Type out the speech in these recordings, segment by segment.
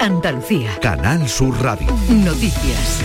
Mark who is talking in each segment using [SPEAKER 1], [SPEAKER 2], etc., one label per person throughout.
[SPEAKER 1] Andalucía.
[SPEAKER 2] Canal Sur Radio.
[SPEAKER 1] Noticias.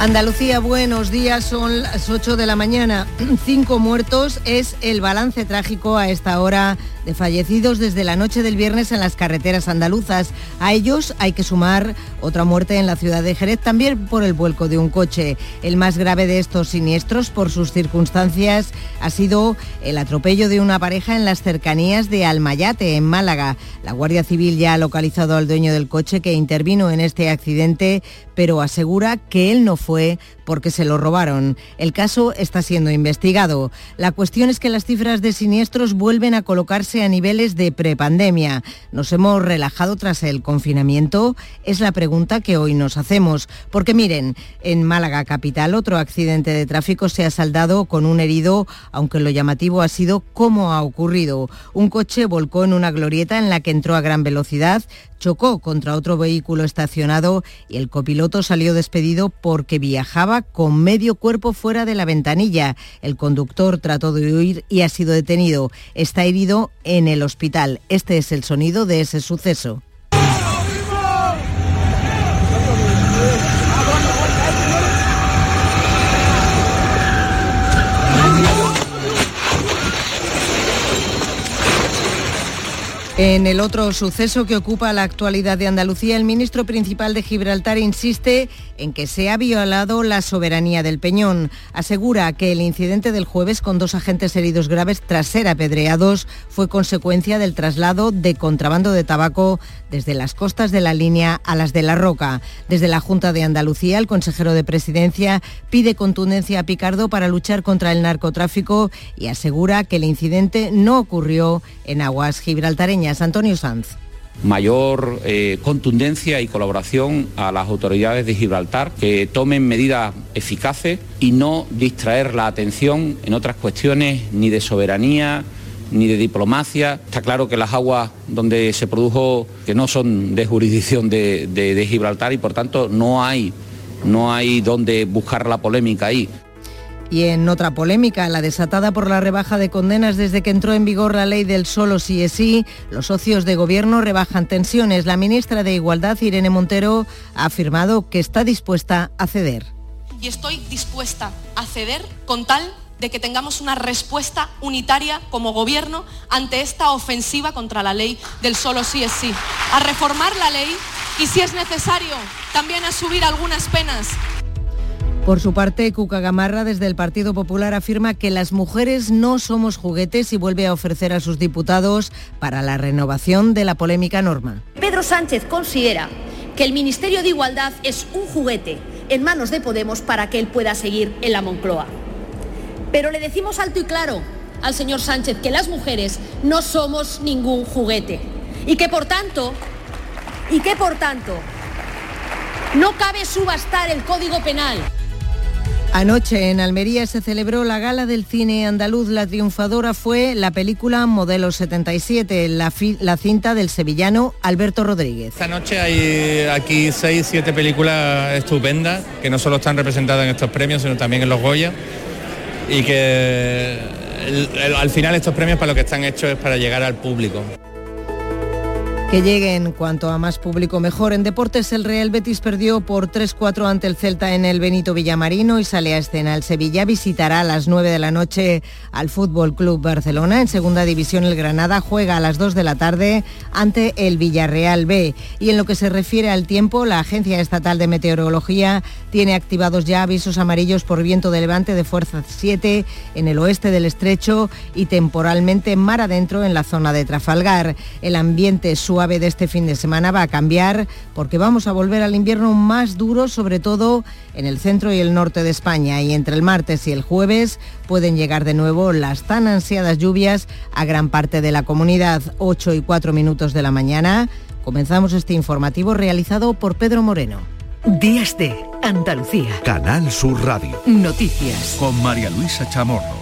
[SPEAKER 3] Andalucía, buenos días, son las 8 de la mañana. Cinco muertos es el balance trágico a esta hora de fallecidos desde la noche del viernes en las carreteras andaluzas. A ellos hay que sumar otra muerte en la ciudad de Jerez, también por el vuelco de un coche. El más grave de estos siniestros, por sus circunstancias, ha sido el atropello de una pareja en las cercanías de Almayate, en Málaga. La Guardia Civil ya ha localizado al dueño del coche que intervino en este accidente, pero asegura que él no fue porque se lo robaron. El caso está siendo investigado. La cuestión es que las cifras de siniestros vuelven a colocarse a niveles de prepandemia. ¿Nos hemos relajado tras el confinamiento? Es la pregunta que hoy nos hacemos. Porque miren, en Málaga capital otro accidente de tráfico se ha saldado con un herido, aunque lo llamativo ha sido cómo ha ocurrido. Un coche volcó en una glorieta en la que entró a gran velocidad, chocó contra otro vehículo estacionado y el copiloto salió despedido porque viajaba con medio cuerpo fuera de la ventanilla. El conductor trató de huir y ha sido detenido. Está herido en el hospital. Este es el sonido de ese suceso. En el otro suceso que ocupa la actualidad de Andalucía, el ministro principal de Gibraltar insiste en que se ha violado la soberanía del Peñón. Asegura que el incidente del jueves con dos agentes heridos graves tras ser apedreados fue consecuencia del traslado de contrabando de tabaco desde las costas de la línea a las de la Roca. Desde la Junta de Andalucía, el consejero de Presidencia pide contundencia a Picardo para luchar contra el narcotráfico y asegura que el incidente no ocurrió en aguas gibraltareñas. Antonio Sanz
[SPEAKER 4] mayor eh, contundencia y colaboración a las autoridades de Gibraltar, que tomen medidas eficaces y no distraer la atención en otras cuestiones ni de soberanía ni de diplomacia. Está claro que las aguas donde se produjo, que no son de jurisdicción de, de Gibraltar y por tanto no hay, no hay donde buscar la polémica ahí.
[SPEAKER 3] Y en otra polémica, la desatada por la rebaja de condenas desde que entró en vigor la ley del solo sí es sí, los socios de gobierno rebajan tensiones. La ministra de Igualdad, Irene Montero, ha afirmado que está dispuesta a ceder.
[SPEAKER 5] Y estoy dispuesta a ceder con tal de que tengamos una respuesta unitaria como gobierno ante esta ofensiva contra la ley del solo sí es sí. A reformar la ley y si es necesario también a subir algunas penas
[SPEAKER 3] por su parte, Cuca Gamarra desde el Partido Popular afirma que las mujeres no somos juguetes y vuelve a ofrecer a sus diputados para la renovación de la polémica norma.
[SPEAKER 6] Pedro Sánchez considera que el Ministerio de Igualdad es un juguete en manos de Podemos para que él pueda seguir en la Moncloa. Pero le decimos alto y claro al señor Sánchez que las mujeres no somos ningún juguete y que por tanto y que por tanto no cabe subastar el Código Penal.
[SPEAKER 3] Anoche en Almería se celebró la gala del cine andaluz. La triunfadora fue la película Modelo 77, la, cinta del sevillano Alberto Rodríguez.
[SPEAKER 7] Esta noche hay aquí seis, siete películas estupendas que no solo están representadas en estos premios, sino también en los Goya. Y que al final estos premios para lo que están hechos es para llegar al público.
[SPEAKER 3] Que lleguen cuanto a más público mejor. En deportes el Real Betis perdió por 3-4 ante el Celta en el Benito Villamarino y sale a escena. El Sevilla visitará a las 9 de la noche al Fútbol Club Barcelona. En segunda división el Granada juega a las 2 de la tarde ante el Villarreal B. Y en lo que se refiere al tiempo, la Agencia Estatal de Meteorología tiene activados ya avisos amarillos por viento de levante de fuerza 7 en el oeste del estrecho y temporalmente mar adentro en la zona de Trafalgar. El ambiente suave de este fin de semana va a cambiar porque vamos a volver al invierno más duro, sobre todo en el centro y el norte de España. Y entre el martes y el jueves pueden llegar de nuevo las tan ansiadas lluvias a gran parte de la comunidad. 8 y 4 minutos de la mañana. Comenzamos este informativo realizado por Pedro Moreno.
[SPEAKER 1] Días de Andalucía.
[SPEAKER 2] Canal Sur Radio.
[SPEAKER 1] Noticias.
[SPEAKER 2] Con María Luisa Chamorro.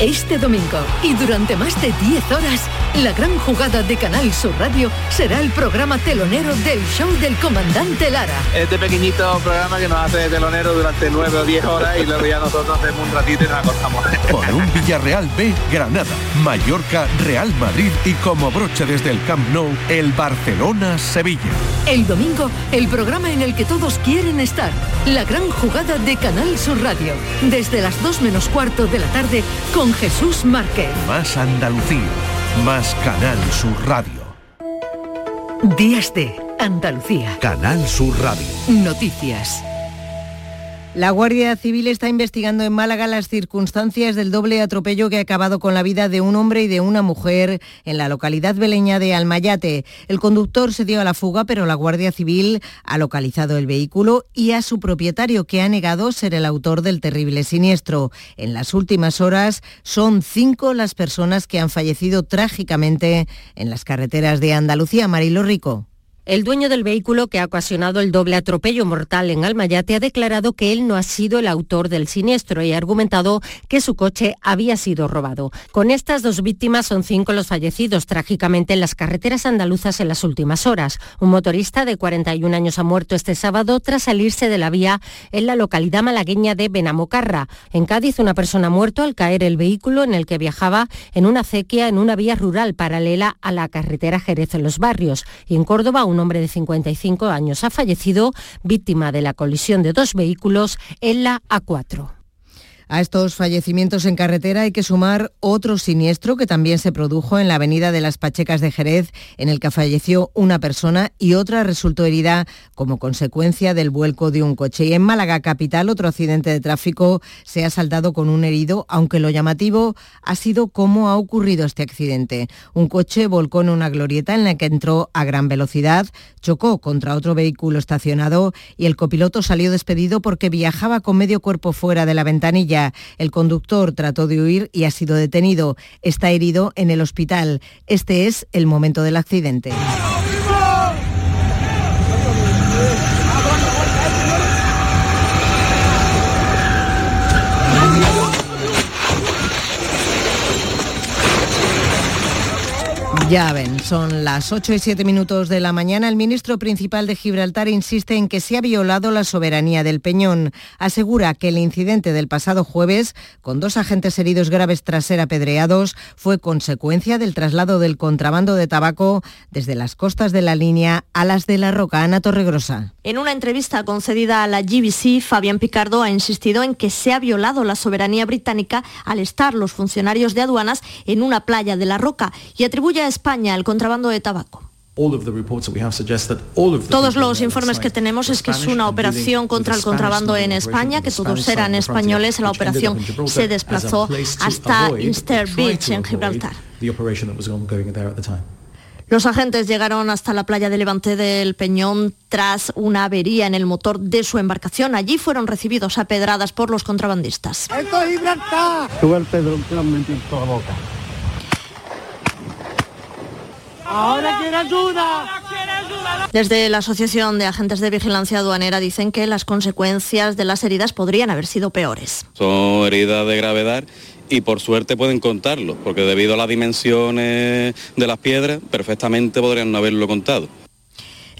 [SPEAKER 1] Este domingo y durante más de 10 horas, la gran jugada de Canal Sur Radio será el programa telonero del show del comandante Lara.
[SPEAKER 8] Este pequeñito programa que nos hace telonero durante 9 o 10 horas y luego ya nosotros hacemos un ratito y nos acostamos.
[SPEAKER 9] Con un Villarreal B, Granada, Mallorca, Real Madrid y como broche desde el Camp Nou, el Barcelona-Sevilla.
[SPEAKER 1] El domingo, el programa en el que todos quieren estar. La gran jugada de Canal Sur Radio. Desde las 2 menos cuarto de la tarde con Jesús Márquez.
[SPEAKER 9] Más Andalucía, más Canal Sur Radio.
[SPEAKER 1] Días de Andalucía.
[SPEAKER 9] Canal Sur Radio.
[SPEAKER 1] Noticias.
[SPEAKER 3] La Guardia Civil está investigando en Málaga las circunstancias del doble atropello que ha acabado con la vida de un hombre y de una mujer en la localidad beleña de Almayate. El conductor se dio a la fuga, pero la Guardia Civil ha localizado el vehículo y a su propietario, que ha negado ser el autor del terrible siniestro. En las últimas horas son cinco las personas que han fallecido trágicamente en las carreteras de Andalucía. Marilo Rico.
[SPEAKER 10] El dueño del vehículo que ha ocasionado el doble atropello mortal en Almayate ha declarado que él no ha sido el autor del siniestro y ha argumentado que su coche había sido robado. Con estas dos víctimas son cinco los fallecidos trágicamente en las carreteras andaluzas en las últimas horas. Un motorista de 41 años ha muerto este sábado tras salirse de la vía en la localidad malagueña de Benamocarra. En Cádiz una persona ha muerto al caer el vehículo en el que viajaba en una acequia en una vía rural paralela a la carretera Jerez en los barrios. Y en Córdoba un hombre de 55 años ha fallecido víctima de la colisión de dos vehículos en la A4.
[SPEAKER 3] A estos fallecimientos en carretera hay que sumar otro siniestro que también se produjo en la avenida de las Pachecas de Jerez, en el que falleció una persona y otra resultó herida como consecuencia del vuelco de un coche. Y en Málaga capital otro accidente de tráfico se ha saldado con un herido, aunque lo llamativo ha sido cómo ha ocurrido este accidente. Un coche volcó en una glorieta en la que entró a gran velocidad, chocó contra otro vehículo estacionado y el copiloto salió despedido porque viajaba con medio cuerpo fuera de la ventanilla. El conductor trató de huir y ha sido detenido. Está herido en el hospital. Este es el momento del accidente. Ya ven, son las 8 y 7 minutos de la mañana. El ministro principal de Gibraltar insiste en que se ha violado la soberanía del Peñón. Asegura que el incidente del pasado jueves, con dos agentes heridos graves tras ser apedreados, fue consecuencia del traslado del contrabando de tabaco desde las costas de la línea a las de la Roca. Ana Torregrosa.
[SPEAKER 11] En una entrevista concedida a la GBC, Fabián Picardo ha insistido en que se ha violado la soberanía británica al estar los funcionarios de aduanas en una playa de la Roca y atribuye a España el contrabando de tabaco. Todos los informes que tenemos es que es una operación contra el contrabando en España, que todos eran españoles. La operación se desplazó hasta Inster Beach, en Gibraltar. Los agentes llegaron hasta la playa de Levante del Peñón tras una avería en el motor de su embarcación. Allí fueron recibidos a pedradas por los contrabandistas.
[SPEAKER 12] ¡Esto es Gibraltar! Sube el Pedro, en toda la boca.
[SPEAKER 11] ¡Ahora quiere ayuda! Desde la Asociación de Agentes de Vigilancia Aduanera dicen que las consecuencias de las heridas podrían haber sido peores.
[SPEAKER 7] Son heridas de gravedad y por suerte pueden contarlo, porque debido a las dimensiones de las piedras, perfectamente podrían no haberlo contado.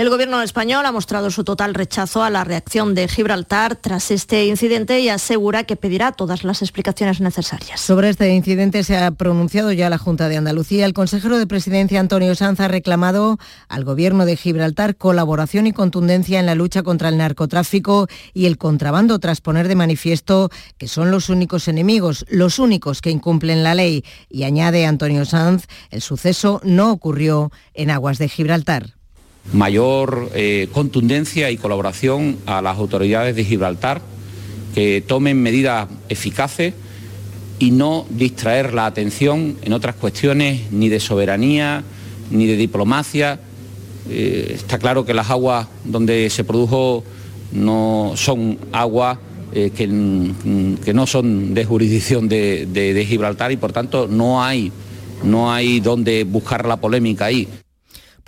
[SPEAKER 11] El gobierno español ha mostrado su total rechazo a la reacción de Gibraltar tras este incidente y asegura que pedirá todas las explicaciones necesarias.
[SPEAKER 3] Sobre este incidente se ha pronunciado ya la Junta de Andalucía. El consejero de Presidencia, Antonio Sanz, ha reclamado al gobierno de Gibraltar colaboración y contundencia en la lucha contra el narcotráfico y el contrabando, tras poner de manifiesto que son los únicos enemigos, los únicos que incumplen la ley. Y añade Antonio Sanz, el suceso no ocurrió en aguas de Gibraltar
[SPEAKER 4] mayor eh, contundencia y colaboración a las autoridades de Gibraltar, que tomen medidas eficaces y no distraer la atención en otras cuestiones ni de soberanía, ni de diplomacia, eh, está claro que las aguas donde se produjo no son aguas eh, que, no son de jurisdicción de, de Gibraltar y por tanto no hay, no hay donde buscar la polémica ahí.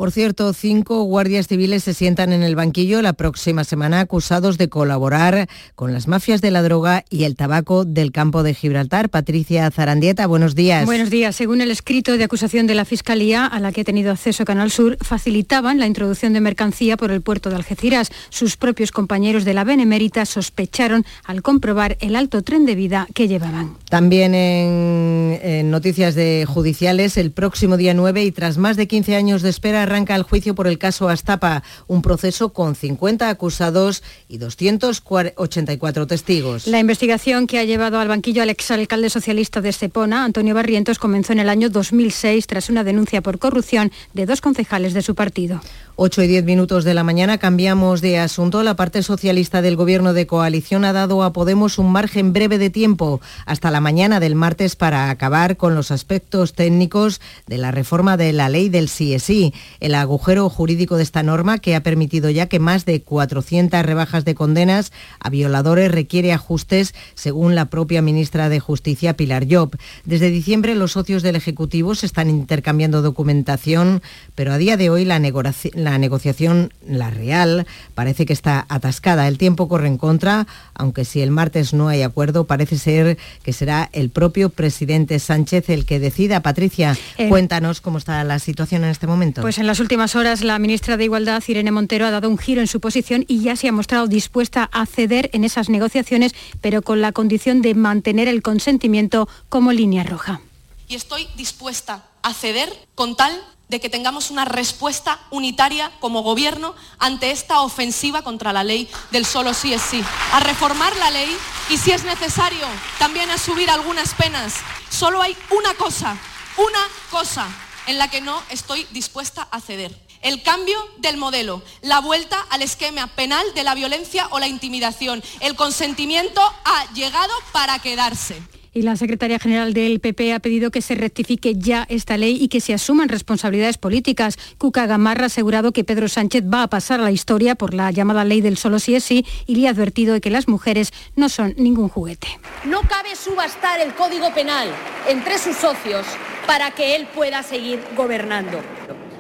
[SPEAKER 3] Por cierto, cinco guardias civiles se sientan en el banquillo la próxima semana acusados de colaborar con las mafias de la droga y el tabaco del campo de Gibraltar. Patricia Zarandieta, buenos días.
[SPEAKER 13] Buenos días. Según el escrito de acusación de la Fiscalía, a la que ha tenido acceso Canal Sur, facilitaban la introducción de mercancía por el puerto de Algeciras. Sus propios compañeros de la Benemérita sospecharon al comprobar el alto tren de vida que llevaban.
[SPEAKER 3] También en, en noticias de judiciales, el próximo día 9 y tras más de 15 años de espera, arranca el juicio por el caso Astapa, un proceso con 50 acusados y 284 testigos.
[SPEAKER 13] La investigación que ha llevado al banquillo al exalcalde socialista de Estepona, Antonio Barrientos, comenzó en el año 2006 tras una denuncia por corrupción de dos concejales de su partido.
[SPEAKER 3] 8 y 10 minutos de la mañana cambiamos de asunto. La parte socialista del gobierno de coalición ha dado a Podemos un margen breve de tiempo hasta la mañana del martes para acabar con los aspectos técnicos de la reforma de la ley del CSI. El agujero jurídico de esta norma, que ha permitido ya que más de 400 rebajas de condenas a violadores requiere ajustes, según la propia ministra de Justicia, Pilar Job. Desde diciembre los socios del Ejecutivo se están intercambiando documentación, pero a día de hoy la negociación la negociación, la real, parece que está atascada. El tiempo corre en contra, aunque si el martes no hay acuerdo, parece ser que será el propio presidente Sánchez el que decida. Patricia, eh, cuéntanos cómo está la situación en este momento.
[SPEAKER 13] Pues en las últimas horas la ministra de Igualdad, Irene Montero, ha dado un giro en su posición y ya se ha mostrado dispuesta a ceder en esas negociaciones, pero con la condición de mantener el consentimiento como línea roja.
[SPEAKER 5] Y estoy dispuesta a ceder con tal de que tengamos una respuesta unitaria como gobierno ante esta ofensiva contra la ley del solo sí es sí. A reformar la ley y si es necesario también a subir algunas penas. Solo hay una cosa, una cosa en la que no estoy dispuesta a ceder. El cambio del modelo, la vuelta al esquema penal de la violencia o la intimidación. El consentimiento ha llegado para quedarse
[SPEAKER 13] y la secretaria general del PP ha pedido que se rectifique ya esta ley y que se asuman responsabilidades políticas. Cuca Gamarra ha asegurado que Pedro Sánchez va a pasar a la historia por la llamada ley del solo sí es sí y le ha advertido de que las mujeres no son ningún juguete.
[SPEAKER 6] No cabe subastar el Código Penal entre sus socios para que él pueda seguir gobernando.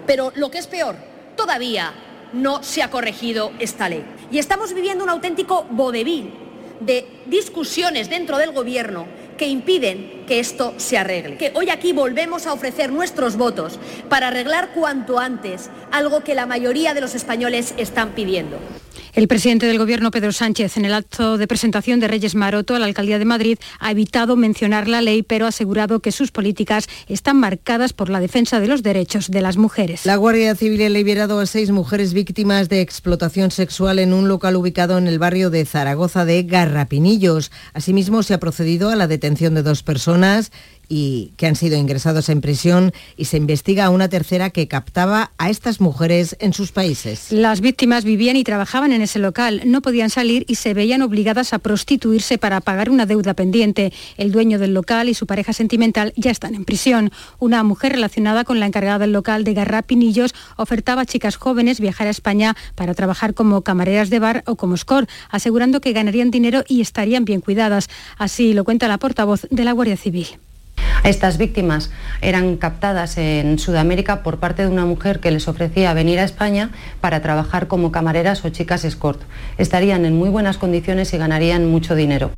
[SPEAKER 6] Pero lo que es peor, todavía no se ha corregido esta ley. Y estamos viviendo un auténtico vodevil de discusiones dentro del Gobierno que impiden que esto se arregle. Que hoy aquí volvemos a ofrecer nuestros votos para arreglar cuanto antes algo que la mayoría de los españoles están pidiendo.
[SPEAKER 13] El presidente del Gobierno, Pedro Sánchez, en el acto de presentación de Reyes Maroto a la Alcaldía de Madrid, ha evitado mencionar la ley, pero ha asegurado que sus políticas están marcadas por la defensa de los derechos de las mujeres.
[SPEAKER 3] La Guardia Civil ha liberado a seis mujeres víctimas de explotación sexual en un local ubicado en el barrio de Zaragoza de Garrapinillos. Asimismo, se ha procedido a la detención de dos personas y que han sido ingresados en prisión y se investiga a una tercera que captaba a estas mujeres en sus países.
[SPEAKER 13] Las víctimas vivían y trabajaban en ese local, no podían salir y se veían obligadas a prostituirse para pagar una deuda pendiente. El dueño del local y su pareja sentimental ya están en prisión. Una mujer relacionada con la encargada del local de Garrapinillos ofertaba a chicas jóvenes viajar a España para trabajar como camareras de bar o como score, asegurando que ganarían dinero y estarían bien cuidadas. Así lo cuenta la portavoz de la Guardia Civil.
[SPEAKER 14] Estas víctimas eran captadas en Sudamérica por parte de una mujer que les ofrecía venir a España para trabajar como camareras o chicas escort. Estarían en muy buenas condiciones y ganarían mucho dinero.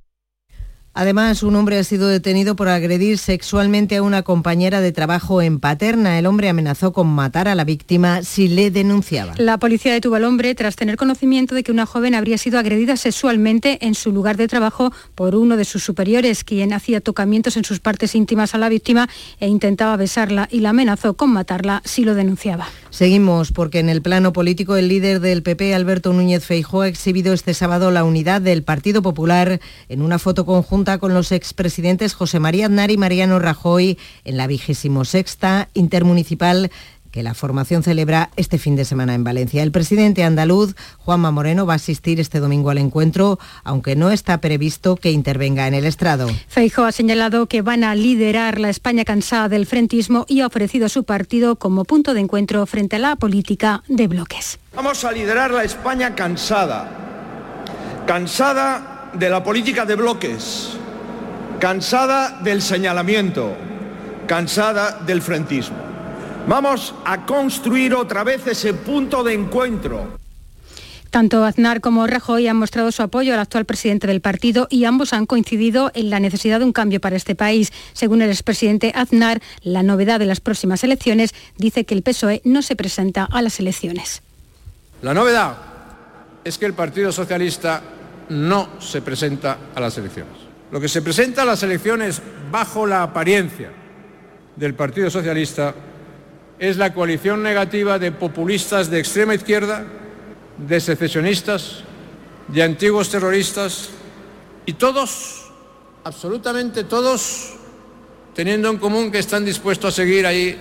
[SPEAKER 3] Además, un hombre ha sido detenido por agredir sexualmente a una compañera de trabajo en Paterna. El hombre amenazó con matar a la víctima si le denunciaba.
[SPEAKER 13] La policía detuvo al hombre tras tener conocimiento de que una joven habría sido agredida sexualmente en su lugar de trabajo por uno de sus superiores, quien hacía tocamientos en sus partes íntimas a la víctima e intentaba besarla y la amenazó con matarla si lo denunciaba.
[SPEAKER 3] Seguimos porque en el plano político el líder del PP, Alberto Núñez Feijóo, ha exhibido este sábado la unidad del Partido Popular en una foto conjunta con los expresidentes José María Aznar y Mariano Rajoy en la vigésimo sexta intermunicipal que la formación celebra este fin de semana en Valencia. El presidente andaluz, Juanma Moreno, va a asistir este domingo al encuentro, aunque no está previsto que intervenga en el estrado.
[SPEAKER 13] Feijo ha señalado que van a liderar la España cansada del frentismo y ha ofrecido su partido como punto de encuentro frente a la política de bloques.
[SPEAKER 15] Vamos a liderar la España cansada, cansada de la política de bloques, cansada del señalamiento, cansada del frentismo. Vamos a construir otra vez ese punto de encuentro.
[SPEAKER 13] Tanto Aznar como Rajoy han mostrado su apoyo al actual presidente del partido y ambos han coincidido en la necesidad de un cambio para este país. Según el expresidente Aznar, la novedad de las próximas elecciones dice que el PSOE no se presenta a las elecciones.
[SPEAKER 16] La novedad es que el Partido Socialista no se presenta a las elecciones. Lo que se presenta a las elecciones bajo la apariencia del Partido Socialista es la coalición negativa de populistas de extrema izquierda, de secesionistas, de antiguos terroristas y todos, absolutamente todos, teniendo en común que están dispuestos a seguir ahí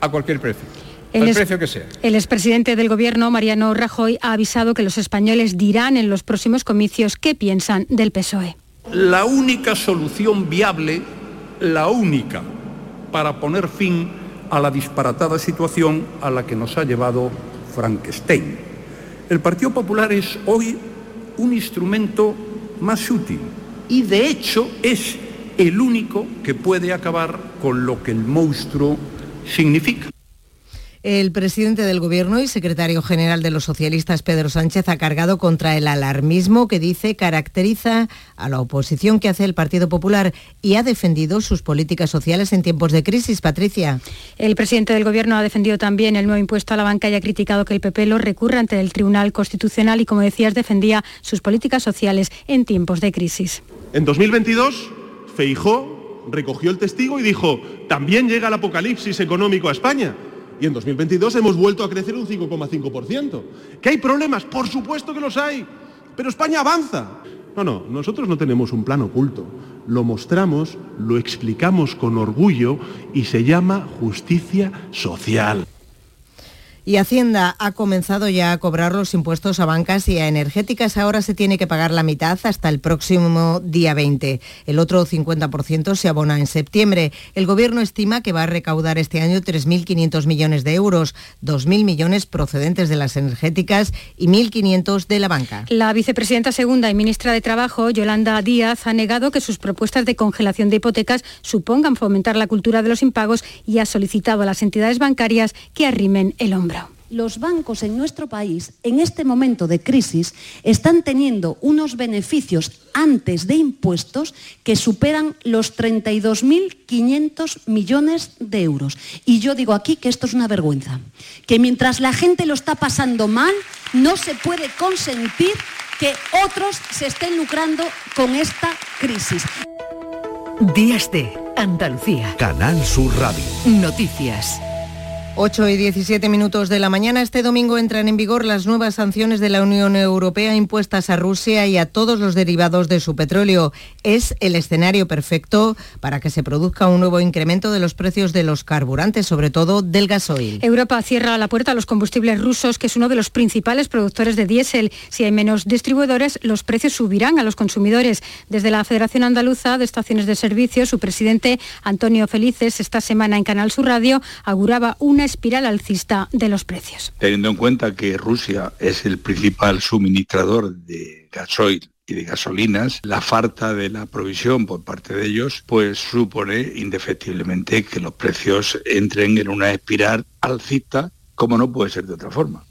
[SPEAKER 16] a cualquier precio.
[SPEAKER 13] El,
[SPEAKER 16] al precio que sea.
[SPEAKER 13] el expresidente del Gobierno, Mariano Rajoy, ha avisado que los españoles dirán en los próximos comicios qué piensan del PSOE.
[SPEAKER 17] La única solución viable, la única, para poner fin a la disparatada situación a la que nos ha llevado Frankenstein. El Partido Popular es hoy un instrumento más útil y de hecho es el único que puede acabar con lo que el monstruo significa.
[SPEAKER 3] El presidente del Gobierno y secretario general de los socialistas, Pedro Sánchez, ha cargado contra el alarmismo que dice caracteriza a la oposición que hace el Partido Popular y ha defendido sus políticas sociales en tiempos de crisis. Patricia.
[SPEAKER 13] El presidente del Gobierno ha defendido también el nuevo impuesto a la banca y ha criticado que el PP lo recurra ante el Tribunal Constitucional y, como decías, defendía sus políticas sociales en tiempos de crisis.
[SPEAKER 18] En 2022, Feijó recogió el testigo y dijo, también llega el apocalipsis económico a España y en 2022 hemos vuelto a crecer un 5,5%. ¿Que hay problemas? Por supuesto que los hay, pero España avanza. No, no, nosotros no tenemos un plan oculto. Lo mostramos, lo explicamos con orgullo y se llama justicia social.
[SPEAKER 3] Y Hacienda ha comenzado ya a cobrar los impuestos a bancas y a energéticas. Ahora se tiene que pagar la mitad hasta el próximo día 20. El otro 50% se abona en septiembre. El Gobierno estima que va a recaudar este año 3.500 millones de euros, 2.000 millones procedentes de las energéticas y 1.500 de la banca.
[SPEAKER 13] La vicepresidenta segunda y ministra de Trabajo, Yolanda Díaz, ha negado que sus propuestas de congelación de hipotecas supongan fomentar la cultura de los impagos y ha solicitado a las entidades bancarias que arrimen el hombro
[SPEAKER 19] los bancos en nuestro país, en este momento de crisis, están teniendo unos beneficios antes de impuestos que superan los 32.500 millones de euros. Y yo digo aquí que esto es una vergüenza, que mientras la gente lo está pasando mal, no se puede consentir que otros se estén lucrando con esta crisis.
[SPEAKER 1] Días de Andalucía.
[SPEAKER 9] Canal Sur Radio.
[SPEAKER 1] Noticias.
[SPEAKER 3] 8 y 17 minutos de la mañana. Este domingo entran en vigor las nuevas sanciones de la Unión Europea impuestas a Rusia y a todos los derivados de su petróleo. Es el escenario perfecto para que se produzca un nuevo incremento de los precios de los carburantes, sobre todo del gasoil.
[SPEAKER 13] Europa cierra la puerta a los combustibles rusos, que es uno de los principales productores de diésel. Si hay menos distribuidores, los precios subirán a los consumidores. Desde la Federación Andaluza de Estaciones de Servicio, su presidente Antonio Felices, esta semana en Canal Sur Radio, auguraba una espiral alcista de los precios.
[SPEAKER 20] Teniendo en cuenta que Rusia es el principal suministrador de gasoil y de gasolinas, la falta de la provisión por parte de ellos, pues supone indefectiblemente que los precios entren en una espiral alcista, como no puede ser de otra forma.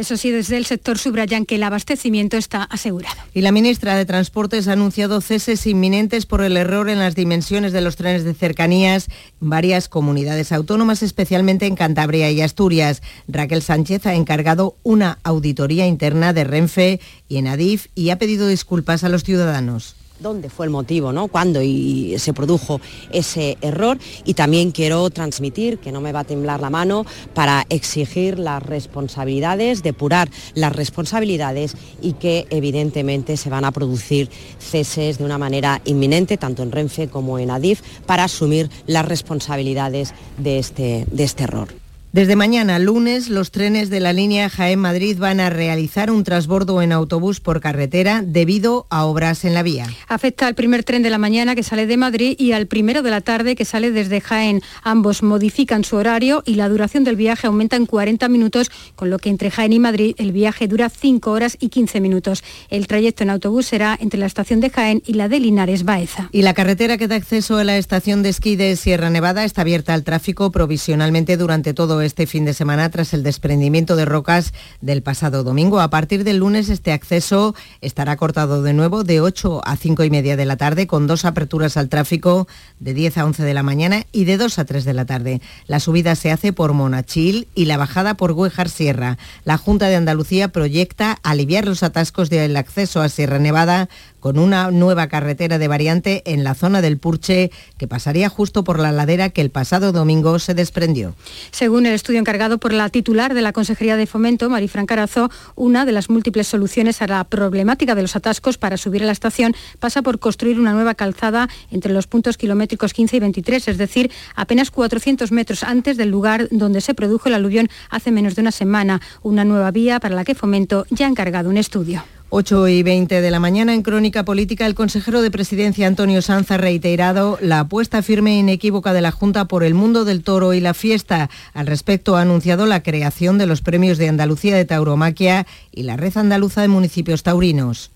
[SPEAKER 13] Eso sí, desde el sector subrayan que el abastecimiento está asegurado.
[SPEAKER 3] Y la ministra de Transportes ha anunciado ceses inminentes por el error en las dimensiones de los trenes de cercanías en varias comunidades autónomas, especialmente en Cantabria y Asturias. Raquel Sánchez ha encargado una auditoría interna de Renfe y en Adif y ha pedido disculpas a los ciudadanos
[SPEAKER 21] dónde fue el motivo, ¿no? cuándo y se produjo ese error y también quiero transmitir que no me va a temblar la mano para exigir las responsabilidades, depurar las responsabilidades y que evidentemente se van a producir ceses de una manera inminente tanto en Renfe como en Adif para asumir las responsabilidades de este, de este error.
[SPEAKER 3] Desde mañana, lunes, los trenes de la línea Jaén-Madrid van a realizar un transbordo en autobús por carretera debido a obras en la vía.
[SPEAKER 13] Afecta al primer tren de la mañana que sale de Madrid y al primero de la tarde que sale desde Jaén. Ambos modifican su horario y la duración del viaje aumenta en 40 minutos, con lo que entre Jaén y Madrid el viaje dura 5 horas y 15 minutos. El trayecto en autobús será entre la estación de Jaén y la de Linares Baeza.
[SPEAKER 3] Y la carretera que da acceso a la estación de esquí de Sierra Nevada está abierta al tráfico provisionalmente durante todo este fin de semana tras el desprendimiento de rocas del pasado domingo. A partir del lunes este acceso estará cortado de nuevo de 8 a 5 y media de la tarde con dos aperturas al tráfico de 10 a 11 de la mañana y de 2 a 3 de la tarde. La subida se hace por Monachil y la bajada por Güejar Sierra. La Junta de Andalucía proyecta aliviar los atascos del acceso a Sierra Nevada con una nueva carretera de variante en la zona del Purche que pasaría justo por la ladera que el pasado domingo se desprendió.
[SPEAKER 13] Según el estudio encargado por la titular de la Consejería de Fomento, Marifran Carazo, una de las múltiples soluciones a la problemática de los atascos para subir a la estación pasa por construir una nueva calzada entre los puntos kilométricos 15 y 23, es decir, apenas 400 metros antes del lugar donde se produjo el aluvión hace menos de una semana. Una nueva vía para la que Fomento ya ha encargado un estudio.
[SPEAKER 3] 8 y 20 de la mañana en Crónica Política, el consejero de Presidencia Antonio Sanz ha reiterado la apuesta firme e inequívoca de la Junta por el mundo del toro y la fiesta. Al respecto, ha anunciado la creación de los premios de Andalucía de Tauromaquia y la Red Andaluza de Municipios Taurinos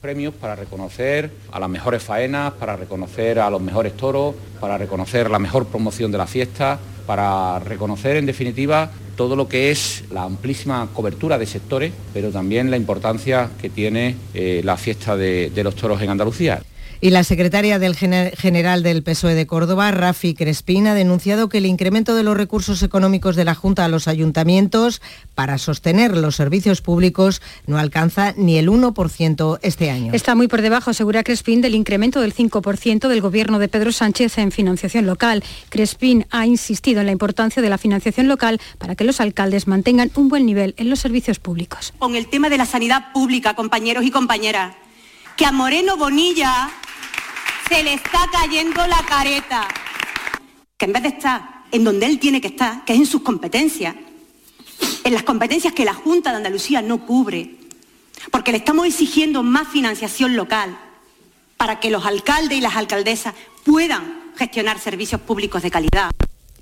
[SPEAKER 4] premios para reconocer a las mejores faenas, para reconocer a los mejores toros, para reconocer la mejor promoción de la fiesta, para reconocer en definitiva todo lo que es la amplísima cobertura de sectores, pero también la importancia que tiene eh, la fiesta de los toros en Andalucía.
[SPEAKER 3] Y la secretaria del general del PSOE de Córdoba, Rafi Crespín, ha denunciado que el incremento de los recursos económicos de la Junta a los ayuntamientos para sostener los servicios públicos no alcanza ni el 1% este año.
[SPEAKER 13] Está muy por debajo, asegura Crespín, del incremento del 5% del gobierno de Pedro Sánchez en financiación local. Crespín ha insistido en la importancia de la financiación local para que los alcaldes mantengan un buen nivel en los servicios públicos.
[SPEAKER 22] Con el tema de la sanidad pública, compañeros y compañeras, que a Moreno Bonilla se le está cayendo la careta. Que en vez de estar en donde él tiene que estar, que es en sus competencias, en las competencias que la Junta de Andalucía no cubre, porque le estamos exigiendo más financiación local para que los alcaldes y las alcaldesas puedan gestionar servicios públicos de calidad.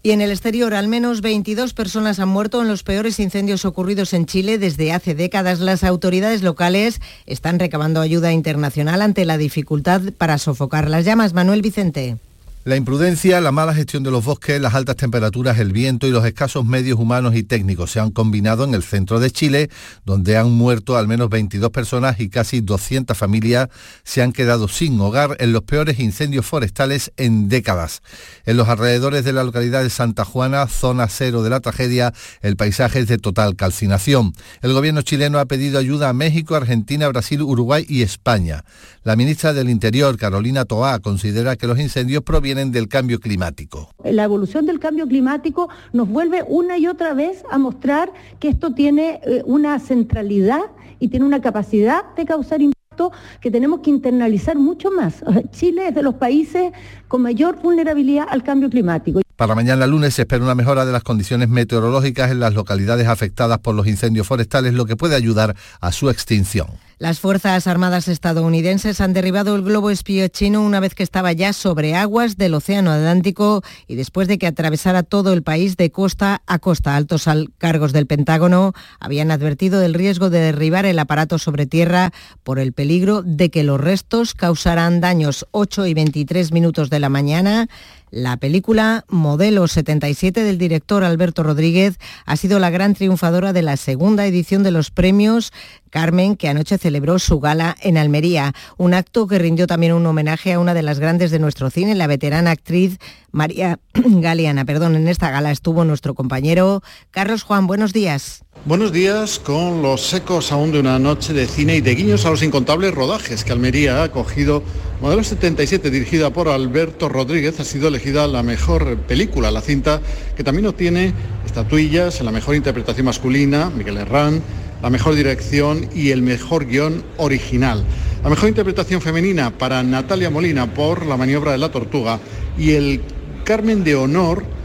[SPEAKER 3] Y en el exterior, al menos 22 personas han muerto en los peores incendios ocurridos en Chile desde hace décadas. Las autoridades locales están recabando ayuda internacional ante la dificultad para sofocar las llamas. Manuel Vicente.
[SPEAKER 23] La imprudencia, la mala gestión de los bosques, las altas temperaturas, el viento y los escasos medios humanos y técnicos se han combinado en el centro de Chile, donde han muerto al menos 22 personas y casi 200 familias se han quedado sin hogar en los peores incendios forestales en décadas. En los alrededores de la localidad de Santa Juana, zona cero de la tragedia, el paisaje es de total calcinación. El gobierno chileno ha pedido ayuda a México, Argentina, Brasil, Uruguay y España. La ministra del Interior, Carolina Toá, considera que los incendios provienen del cambio climático.
[SPEAKER 24] La evolución del cambio climático nos vuelve una y otra vez a mostrar que esto tiene eh, una centralidad y tiene una capacidad de causar impacto que tenemos que internalizar mucho más. Chile es de los países con mayor vulnerabilidad al cambio climático.
[SPEAKER 23] Para mañana lunes se espera una mejora de las condiciones meteorológicas en las localidades afectadas por los incendios forestales, lo que puede ayudar a su extinción.
[SPEAKER 3] Las Fuerzas Armadas estadounidenses han derribado el globo espío chino una vez que estaba ya sobre aguas del Océano Atlántico y después de que atravesara todo el país de costa a costa. Altos cargos del Pentágono habían advertido del riesgo de derribar el aparato sobre tierra por el peligro de que los restos causaran daños. 8 y 23 minutos de la mañana. La película Modelo 77 del director Alberto Rodríguez ha sido la gran triunfadora de la segunda edición de los premios Carmen, que anoche celebró su gala en Almería, un acto que rindió también un homenaje a una de las grandes de nuestro cine, la veterana actriz María Galeana. Perdón, en esta gala estuvo nuestro compañero Carlos Juan. Buenos días.
[SPEAKER 25] Buenos días, con los ecos aún de una noche de cine y de guiños a los incontables rodajes que Almería ha acogido. Modelo 77, dirigida por Alberto Rodríguez, ha sido elegida la mejor película, la cinta que también obtiene estatuillas en la mejor interpretación masculina, Miguel Herrán, la mejor dirección y el mejor guion original. La mejor interpretación femenina para Natalia Molina por La maniobra de la tortuga y el Carmen de Honor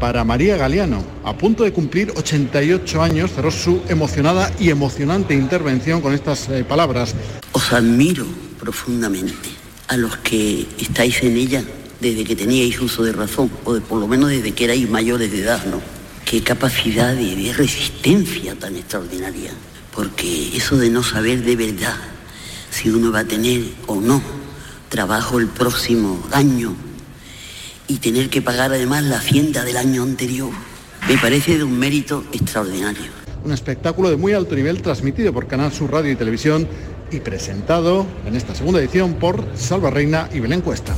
[SPEAKER 25] para María Galeano. A punto de cumplir 88 años, cerró su emocionada y emocionante intervención con estas eh, palabras.
[SPEAKER 26] Os admiro profundamente a los que estáis en ella desde que teníais uso de razón, o de, por lo menos desde que erais mayores de edad, ¿no? Qué capacidad de, de resistencia tan extraordinaria, porque eso de no saber de verdad si uno va a tener o no trabajo el próximo año y tener que pagar además la hacienda del año anterior, me parece de un mérito extraordinario.
[SPEAKER 25] Un espectáculo de muy alto nivel transmitido por Canal Sur Radio y Televisión y presentado en esta segunda edición por Salva Reina y Belén Cuesta.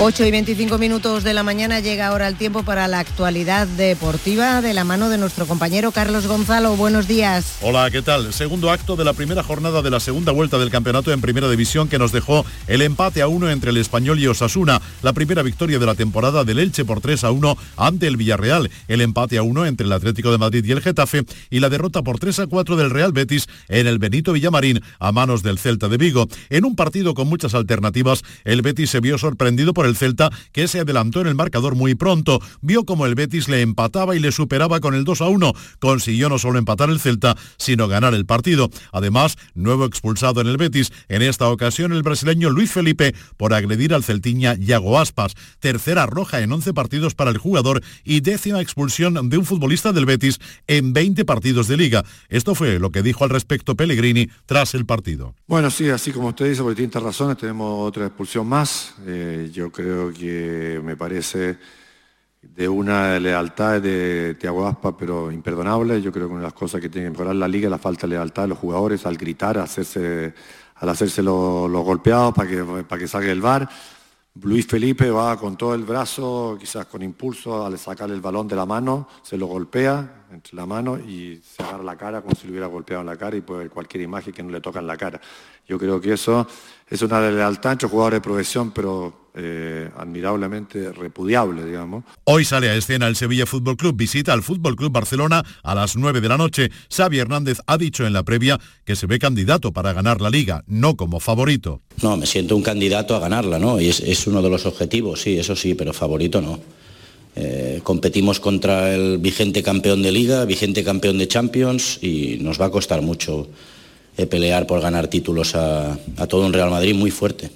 [SPEAKER 3] 8 y 25 minutos de la mañana llega ahora el tiempo para la actualidad deportiva de la mano de nuestro compañero Carlos Gonzalo. Buenos días.
[SPEAKER 27] Hola, ¿qué tal? Segundo acto de la primera jornada de la segunda vuelta del campeonato en primera división que nos dejó el empate a uno entre el Español y Osasuna, la primera victoria de la temporada del Elche por 3 a 1 ante el Villarreal, el empate a uno entre el Atlético de Madrid y el Getafe y la derrota por 3 a 4 del Real Betis en el Benito Villamarín a manos del Celta de Vigo. En un partido con muchas alternativas, el Betis se vio sorprendido por el Celta, que se adelantó en el marcador muy pronto. Vio como el Betis le empataba y le superaba con el 2 a 1. Consiguió no solo empatar el Celta, sino ganar el partido. Además, nuevo expulsado en el Betis, en esta ocasión el brasileño Luis Felipe por agredir al celtiña Yago Aspas. Tercera roja en 11 partidos para el jugador y décima expulsión de un futbolista del Betis en 20 partidos de liga. Esto fue lo que dijo al respecto Pellegrini tras el partido.
[SPEAKER 28] Bueno, sí, así como usted dice, por distintas razones, tenemos otra expulsión más. Eh, yo creo que me parece de una lealtad de Tiago Aspa, pero imperdonable. Yo creo que una de las cosas que tiene que mejorar la liga es la falta de lealtad de los jugadores al gritar, hacerse, al hacerse los, los golpeados para que, para que salga el bar. Luis Felipe va con todo el brazo, quizás con impulso, al sacarle el balón de la mano, se lo golpea entre la mano y se agarra la cara como si le hubiera golpeado en la cara y puede ver cualquier imagen que no le toca en la cara. Yo creo que eso es una lealtad entre jugadores de profesión, pero eh, admirablemente repudiable, digamos.
[SPEAKER 27] Hoy sale a escena el Sevilla Fútbol Club, visita al Fútbol Club Barcelona a las 9 de la noche. Xavi Hernández ha dicho en la previa que se ve candidato para ganar la liga, no como favorito.
[SPEAKER 29] No, me siento un candidato a ganarla, ¿no? Y es, es uno de los objetivos, sí, eso sí, pero favorito no. Eh, competimos contra el vigente campeón de liga, vigente campeón de Champions y nos va a costar mucho eh, pelear por ganar títulos a, todo un Real Madrid muy fuerte.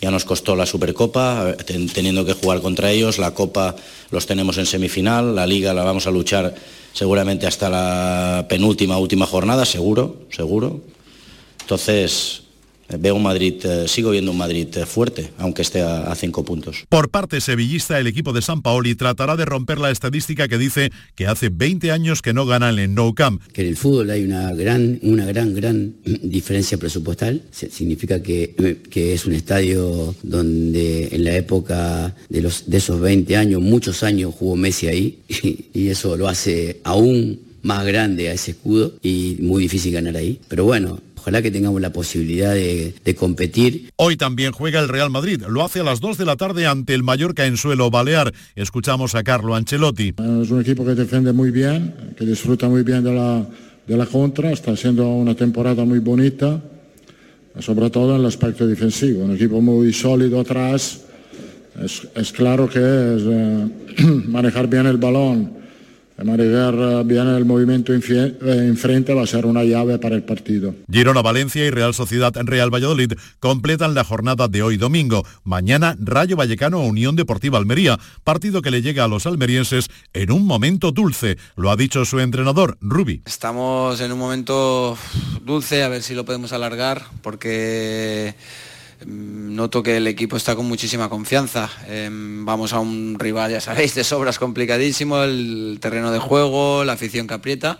[SPEAKER 29] Ya nos costó la Supercopa, ten- teniendo que jugar contra ellos, la Copa los tenemos en semifinal, la Liga la vamos a luchar seguramente hasta la penúltima, última jornada, seguro, seguro. Entonces, veo un Madrid, eh, sigo viendo un Madrid eh, fuerte, aunque esté a, a cinco puntos.
[SPEAKER 27] Por parte sevillista, el equipo de San Paoli tratará de romper la estadística que dice que hace 20 años que no ganan en Nou Camp.
[SPEAKER 30] que en el fútbol hay una gran, una gran, gran diferencia presupuestal. Significa que, que es un estadio donde en la época de, los, de esos 20 años, muchos años jugó Messi ahí y, y eso lo hace aún más grande a ese escudo y muy difícil ganar ahí. Pero bueno, ojalá que tengamos la posibilidad de, de competir
[SPEAKER 27] Hoy también juega el Real Madrid. Lo hace a las 2 de la tarde ante el Mallorca en suelo balear. Escuchamos a Carlo Ancelotti.
[SPEAKER 25] Es un equipo que defiende muy bien, que disfruta muy bien de la, de la contra, está haciendo una temporada muy bonita, sobre todo en el aspecto defensivo. Un equipo muy sólido atrás. Es, es claro que es eh, manejar bien el balón, manejar eh, bien el movimiento eh, enfrente va a ser una llave para el partido.
[SPEAKER 27] Girona Valencia y Real Sociedad Real Valladolid completan la jornada de hoy domingo. Mañana Rayo Vallecano Unión Deportiva Almería, partido que le llega a los almerienses en un momento dulce. Lo ha dicho su entrenador, Rubi.
[SPEAKER 31] Estamos en un momento dulce, a ver si lo podemos alargar, porque noto que el equipo está con muchísima confianza. Em, vamos a un rival, ya sabéis, de sobras complicadísimo, el terreno de juego, la afición que aprieta.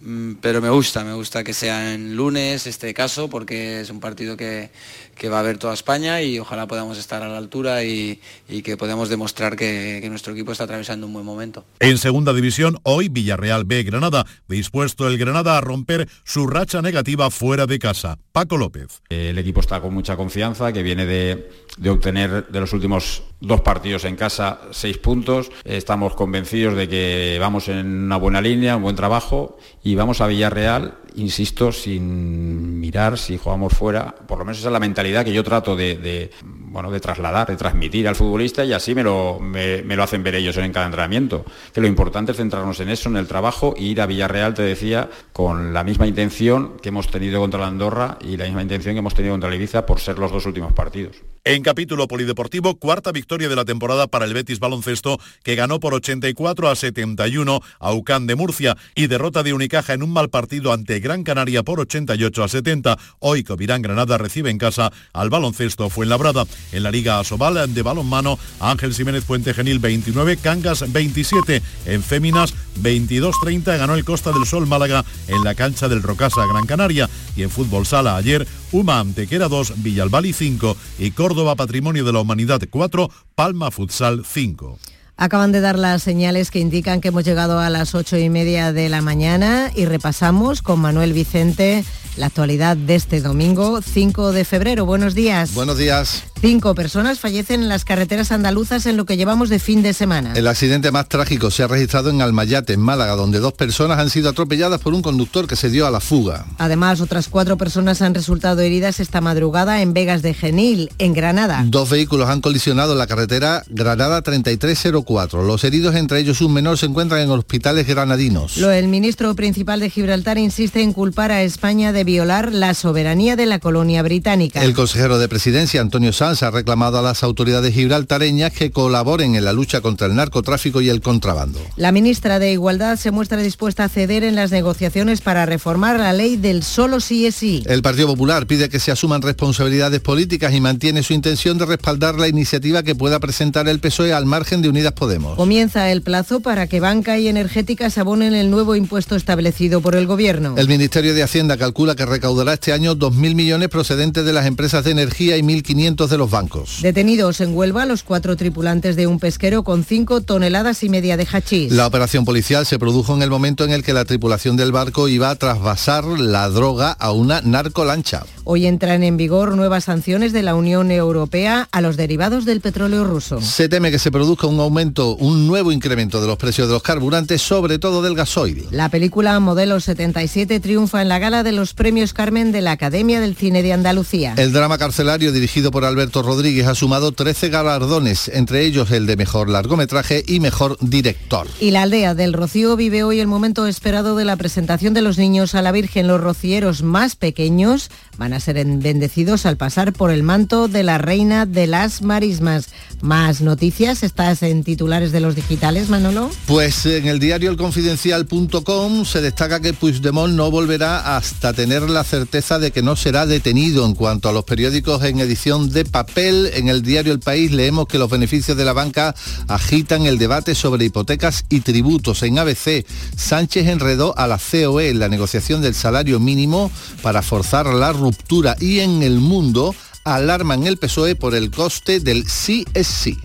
[SPEAKER 31] Mm, Pero me gusta, me gusta que sea en lunes este caso, porque es un partido que, que va a ver toda España y ojalá podamos estar a la altura y, y que podamos demostrar que, que nuestro equipo está atravesando un buen momento.
[SPEAKER 27] En segunda división, hoy Villarreal B Granada, dispuesto el Granada a romper su racha negativa fuera de casa. Paco López.
[SPEAKER 32] El equipo está con mucha confianza, que viene de, de obtener de los últimos dos partidos en casa seis puntos. Estamos convencidos de que vamos en una buena línea, un buen trabajo y vamos a Villarreal, insisto, sin mirar si jugamos fuera. Por lo menos esa es la mentalidad que yo trato de, bueno, de trasladar, de transmitir al futbolista y así me lo, me, lo hacen ver ellos en cada entrenamiento. Que lo importante es centrarnos en eso, en el trabajo, e ir a Villarreal, te decía, con la misma intención que hemos tenido contra la Andorra y la misma intención que hemos tenido contra la Ibiza por ser los dos últimos partidos.
[SPEAKER 27] En capítulo polideportivo, cuarta victoria de la temporada para el Betis Baloncesto, que ganó por 84 a 71 a UCAN de Murcia y derrota de Unicaja en un mal partido ante Gran Canaria por 88 a 70. Hoy Covirán Granada recibe en casa al baloncesto Fuenlabrada. En la Liga Asobal de balonmano, Ángel Jiménez Puente Genil 29, Cangas 27. En Féminas 22-30 ganó el Costa del Sol Málaga en la cancha del Rocasa Gran Canaria. Y en fútbol sala ayer, Uma Antequera 2, Villalbali 5 y Córdoba Patrimonio de la Humanidad 4, Palma Futsal 5.
[SPEAKER 3] Acaban de dar las señales que indican que hemos llegado a las ocho y media de la mañana y repasamos con Manuel Vicente la actualidad de este domingo 5 de febrero. Buenos días.
[SPEAKER 23] Buenos días.
[SPEAKER 3] Cinco personas fallecen en las carreteras andaluzas en lo que llevamos de fin de semana.
[SPEAKER 23] El accidente más trágico se ha registrado en Almayate, en Málaga, donde dos personas han sido atropelladas por un conductor que se dio a la fuga.
[SPEAKER 3] Además, otras cuatro personas han resultado heridas esta madrugada en Vegas de Genil, en Granada.
[SPEAKER 23] Dos vehículos han colisionado en la carretera Granada 3304. Los heridos, entre ellos un menor, se encuentran en hospitales granadinos.
[SPEAKER 3] Lo, el ministro principal de Gibraltar insiste en culpar a España de violar la soberanía de la colonia británica.
[SPEAKER 23] El consejero de presidencia, Antonio Sanz, ha reclamado a las autoridades gibraltareñas que colaboren en la lucha contra el narcotráfico y el contrabando.
[SPEAKER 3] La ministra de Igualdad se muestra dispuesta a ceder en las negociaciones para reformar la ley del solo sí es sí.
[SPEAKER 23] El Partido Popular pide que se asuman responsabilidades políticas y mantiene su intención de respaldar la iniciativa que pueda presentar el PSOE al margen de Unidas Podemos.
[SPEAKER 3] Comienza el plazo para que banca y energéticas abonen el nuevo impuesto establecido por el Gobierno.
[SPEAKER 23] El Ministerio de Hacienda calcula que recaudará este año 2.000 millones procedentes de las empresas de energía y 1.500 de los bancos.
[SPEAKER 3] Detenidos en Huelva los cuatro tripulantes de un pesquero con 5 toneladas y media de hachís.
[SPEAKER 23] La operación policial se produjo en el momento en el que la tripulación del barco iba a trasvasar la droga a una narcolancha.
[SPEAKER 3] Hoy entran en vigor nuevas sanciones de la Unión Europea a los derivados del petróleo ruso.
[SPEAKER 23] Se teme que se produzca un aumento, un nuevo incremento de los precios de los carburantes, sobre todo del gasoil.
[SPEAKER 3] La película Modelo 77 triunfa en la gala de los premios Carmen de la Academia del Cine de Andalucía.
[SPEAKER 23] El drama carcelario dirigido por Alberto Rodríguez ha sumado 13 galardones, entre ellos el de mejor largometraje y mejor director.
[SPEAKER 3] Y la aldea del Rocío vive hoy el momento esperado de la presentación de los niños a la Virgen. Los rocieros más pequeños van a ser bendecidos al pasar por el manto de la Reina de las Marismas. Más noticias, estás en titulares de los digitales, Manolo.
[SPEAKER 23] Pues en el diario elconfidencial.com se destaca que Puigdemont no volverá hasta tener la certeza de que no será detenido. En cuanto a los periódicos en edición de papel, en el diario El País leemos que los beneficios de la banca agitan el debate sobre hipotecas y tributos. En ABC, Sánchez enredó a la COE en la negociación del salario mínimo para forzar la ruptura y en el mundo alarman el PSOE por el coste del sí es sí.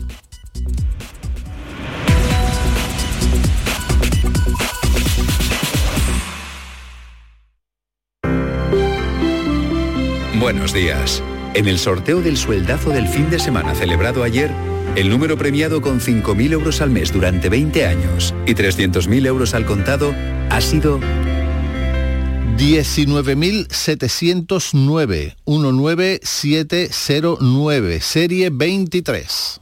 [SPEAKER 33] Buenos días. En el sorteo del sueldazo del fin de semana celebrado ayer, el número premiado con 5.000 euros al mes durante 20 años y 300.000 euros al contado ha sido
[SPEAKER 23] 19.709, 19709, serie 23.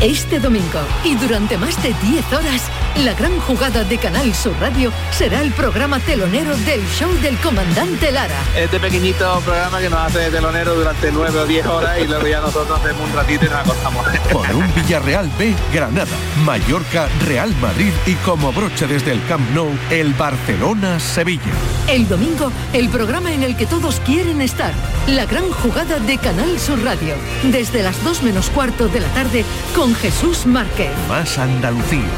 [SPEAKER 1] Este domingo y durante más de 10 horas, la gran jugada de Canal Sur Radio será el programa telonero del show del comandante Lara.
[SPEAKER 34] Este pequeñito programa que nos hace de telonero durante 9 o 10 horas y luego ya nosotros hacemos un ratito y nos acostamos.
[SPEAKER 9] Con un Villarreal B, Granada, Mallorca, Real Madrid y como broche desde el Camp Nou, el Barcelona-Sevilla.
[SPEAKER 1] El domingo, el programa en el que todos quieren estar. La gran jugada de Canal Sur Radio. Desde las 2 menos cuarto de la tarde con Jesús Márquez.
[SPEAKER 9] Más Andalucía,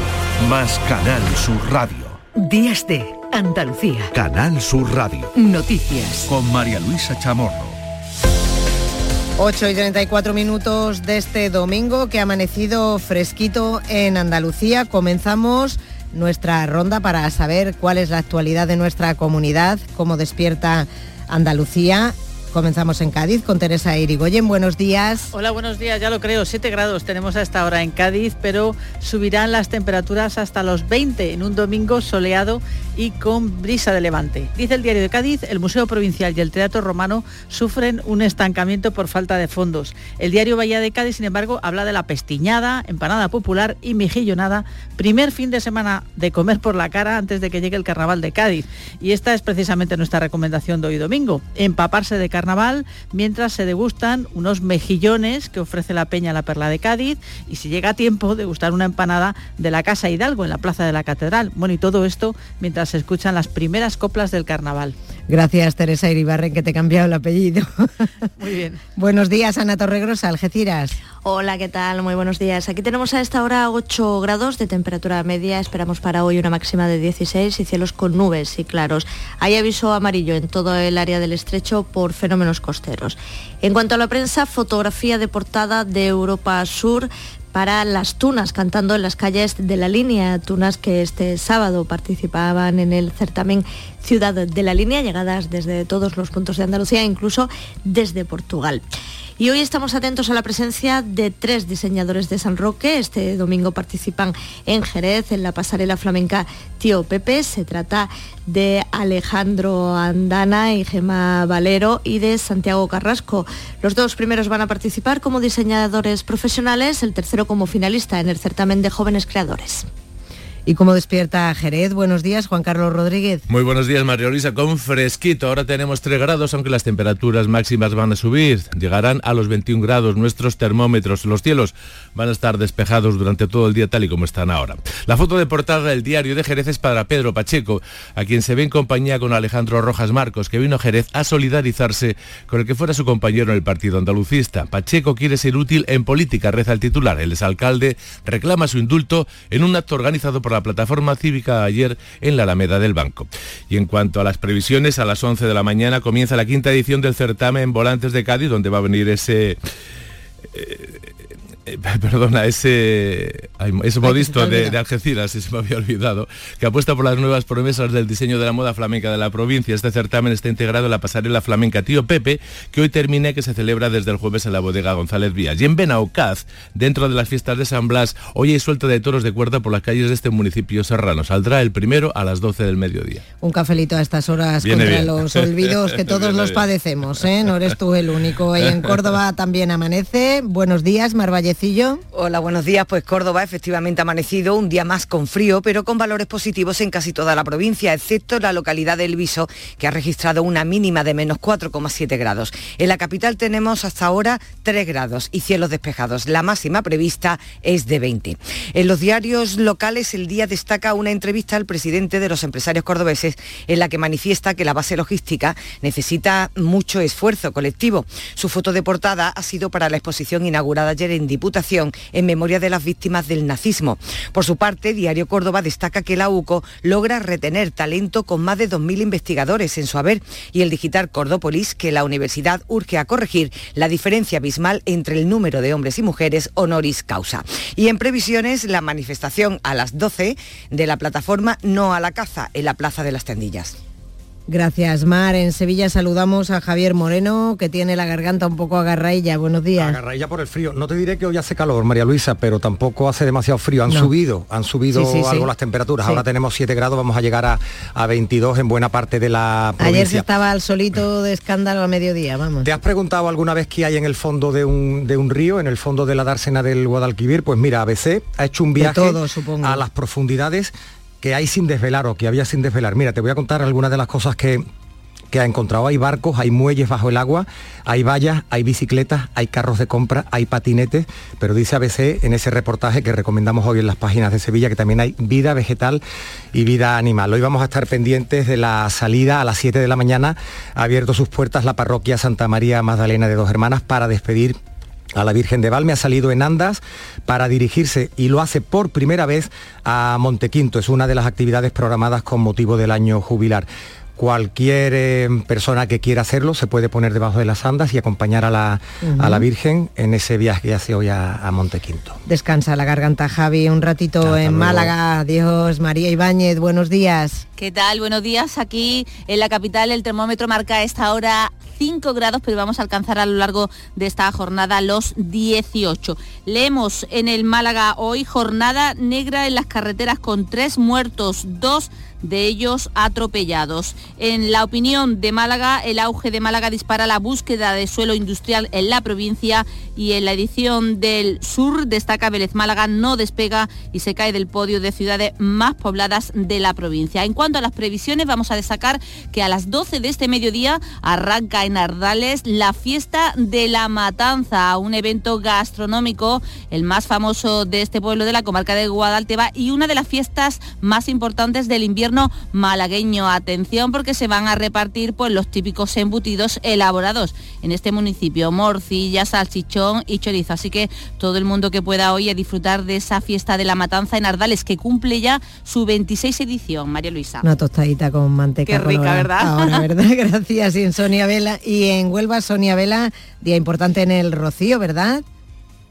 [SPEAKER 9] más Canal Sur Radio.
[SPEAKER 1] Días de Andalucía.
[SPEAKER 9] Canal Sur Radio.
[SPEAKER 1] Noticias.
[SPEAKER 9] Con María Luisa Chamorro.
[SPEAKER 3] 8 y 34 minutos de este domingo que ha amanecido fresquito en Andalucía. Comenzamos nuestra ronda para saber cuál es la actualidad de nuestra comunidad, cómo despierta Andalucía Comenzamos en Cádiz con Teresa Irigoyen. Buenos días.
[SPEAKER 35] Hola, buenos días. Ya lo creo, 7 grados tenemos a esta hora en Cádiz, pero subirán las temperaturas hasta los 20 en un domingo soleado y con brisa de levante. Dice el diario de Cádiz, el Museo Provincial y el Teatro Romano sufren un estancamiento por falta de fondos. El diario Bahía de Cádiz, sin embargo, habla de la pestiñada, empanada popular y mejillonada, primer fin de semana de comer por la cara antes de que llegue el carnaval de Cádiz. Y esta es precisamente nuestra recomendación de hoy domingo, empaparse de carnaval mientras se degustan unos mejillones que ofrece la Peña La Perla de Cádiz y si llega a tiempo degustar una empanada de la Casa Hidalgo en la Plaza de la Catedral. Bueno, y todo esto mientras se escuchan las primeras coplas del carnaval.
[SPEAKER 3] Gracias Teresa Iribarren que te he cambiado el apellido.
[SPEAKER 35] Muy bien.
[SPEAKER 3] buenos días Ana Torregrosa, Algeciras.
[SPEAKER 11] Hola, ¿qué tal? Muy buenos días. Aquí tenemos a esta hora 8 grados de temperatura media. Esperamos para hoy una máxima de 16 y cielos con nubes y claros. Hay aviso amarillo en todo el área del estrecho por fenómenos costeros. En cuanto a la prensa, fotografía de portada de Europa Sur para las tunas cantando en las calles de la línea, tunas que este sábado participaban en el certamen Ciudad de la Línea, llegadas desde todos los puntos de Andalucía, incluso desde Portugal. Y hoy estamos atentos a la presencia de tres diseñadores de San Roque. Este domingo participan en Jerez, en la pasarela flamenca Tío Pepe. Se trata de Alejandro Andana y Gema Valero y de Santiago Carrasco. Los dos primeros van a participar como diseñadores profesionales, el tercero como finalista en el certamen de jóvenes creadores.
[SPEAKER 3] ¿Y cómo despierta Jerez? Buenos días, Juan Carlos Rodríguez.
[SPEAKER 36] Muy buenos días, María Luisa, con fresquito. Ahora tenemos 3 grados, aunque las temperaturas máximas van a subir. Llegarán a los 21 grados nuestros termómetros. Los cielos van a estar despejados durante todo el día, tal y como están ahora. La foto de portada del diario de Jerez es para Pedro Pacheco, a quien se ve en compañía con Alejandro Rojas Marcos, que vino a Jerez a solidarizarse con el que fuera su compañero en el partido andalucista. Pacheco quiere ser útil en política, reza el titular. El exalcalde reclama su indulto en un acto organizado por la plataforma cívica ayer en la Alameda del Banco. Y en cuanto a las previsiones, a las 11 de la mañana comienza la quinta edición del certamen Volantes de Cádiz, donde va a venir ese... Eh, perdona, ese, ese modisto de, Algeciras, si se me había olvidado, que apuesta por las nuevas promesas del diseño de la moda flamenca de la provincia. Este certamen está integrado en la pasarela flamenca Tío Pepe, que hoy termine, que se celebra desde el jueves en la bodega González Vías. Y en Benaocaz, dentro de las fiestas de San Blas, hoy hay suelta de toros de cuerda por las calles de este municipio serrano. Saldrá el primero a las 12 del mediodía.
[SPEAKER 3] Un cafelito a estas horas contra los olvidos que todos los padecemos, ¿eh? No eres tú el único. Y en Córdoba también amanece. Buenos días,
[SPEAKER 37] Hola, buenos días. Pues Córdoba efectivamente ha amanecido un día más con frío, pero con valores positivos en casi toda la provincia, excepto la localidad de El Viso, que ha registrado una mínima de menos 4,7 grados. En la capital tenemos hasta ahora 3 grados y cielos despejados. La máxima prevista es de 20. En los diarios locales el día destaca una entrevista al presidente de los empresarios cordobeses en la que manifiesta que la base logística necesita mucho esfuerzo colectivo. Su foto de portada ha sido para la exposición inaugurada ayer en Diputación en memoria de las víctimas del nazismo. Por su parte, Diario Córdoba destaca que la UCO logra retener talento con más de 2.000 investigadores en su haber y el digital Cordópolis que la universidad urge a corregir la diferencia abismal entre el número de hombres y mujeres honoris causa. Y en previsiones, la manifestación a las 12 de la plataforma No a la caza en la Plaza de las Tendillas.
[SPEAKER 3] Gracias, Mar. En Sevilla saludamos a Javier Moreno, que tiene la garganta un poco agarrailla. Buenos días.
[SPEAKER 38] Agarrailla por el frío. No te diré que hoy hace calor, María Luisa, pero tampoco hace demasiado frío. Han subido, han subido algo las temperaturas. Ahora tenemos 7 grados, vamos a llegar a, a, 22 en buena parte de la provincia.
[SPEAKER 3] Ayer se estaba al solito de escándalo a mediodía, vamos.
[SPEAKER 38] ¿Te has preguntado alguna vez qué hay en el fondo de un, de un río, en el fondo de la dársena del Guadalquivir? Pues mira, ABC ha hecho un viaje a las profundidades que hay sin desvelar o que había sin desvelar. Mira, te voy a contar algunas de las cosas que, que ha encontrado. Hay barcos, hay muelles bajo el agua, hay vallas, hay bicicletas, hay carros de compra, hay patinetes, pero dice ABC en ese reportaje que recomendamos hoy en las páginas de Sevilla que también hay vida vegetal y vida animal. Hoy vamos a estar pendientes de la salida a las 7 de la mañana. Ha abierto sus puertas la parroquia Santa María Magdalena de Dos Hermanas para despedir a la Virgen de Valme, ha salido en andas para dirigirse y lo hace por primera vez a Montequinto. Es una de las actividades programadas con motivo del año jubilar. Cualquier eh, persona que quiera hacerlo se puede poner debajo de las andas y acompañar a la, a la Virgen en ese viaje que hace hoy a, a Montequinto.
[SPEAKER 3] Descansa la garganta, Javi, un ratito en Málaga. Adiós, María Ibáñez, buenos días.
[SPEAKER 39] ¿Qué tal? Buenos días. Aquí en la capital el termómetro marca a esta hora 5 grados, pero vamos a alcanzar a lo largo de esta jornada los 18. Leemos en el Málaga hoy jornada negra en las carreteras con tres muertos, dos de ellos atropellados. En la opinión de Málaga, el auge de Málaga dispara la búsqueda de suelo industrial en la provincia y en la edición del sur destaca Vélez Málaga no despega y se cae del podio de ciudades más pobladas de la provincia. En cuanto a las previsiones, vamos a destacar que a las 12 de este mediodía arranca en Ardales la fiesta de la Matanza, un evento gastronómico, el más famoso de este pueblo de la comarca de Guadalteba y una de las fiestas más importantes del invierno malagueño. Atención porque se van a repartir pues, los típicos embutidos elaborados en este municipio, morcilla, salchichón y chorizo. Así que todo el mundo que pueda hoy a disfrutar de esa fiesta de la matanza en Ardales que cumple ya su 26 edición. María Luisa.
[SPEAKER 3] Una tostadita con manteca.
[SPEAKER 39] Qué rica, ¿verdad?
[SPEAKER 3] ¿verdad? Gracias. Y en Sonia Vela, y en Huelva, Sonia Vela, día importante en el Rocío, ¿verdad?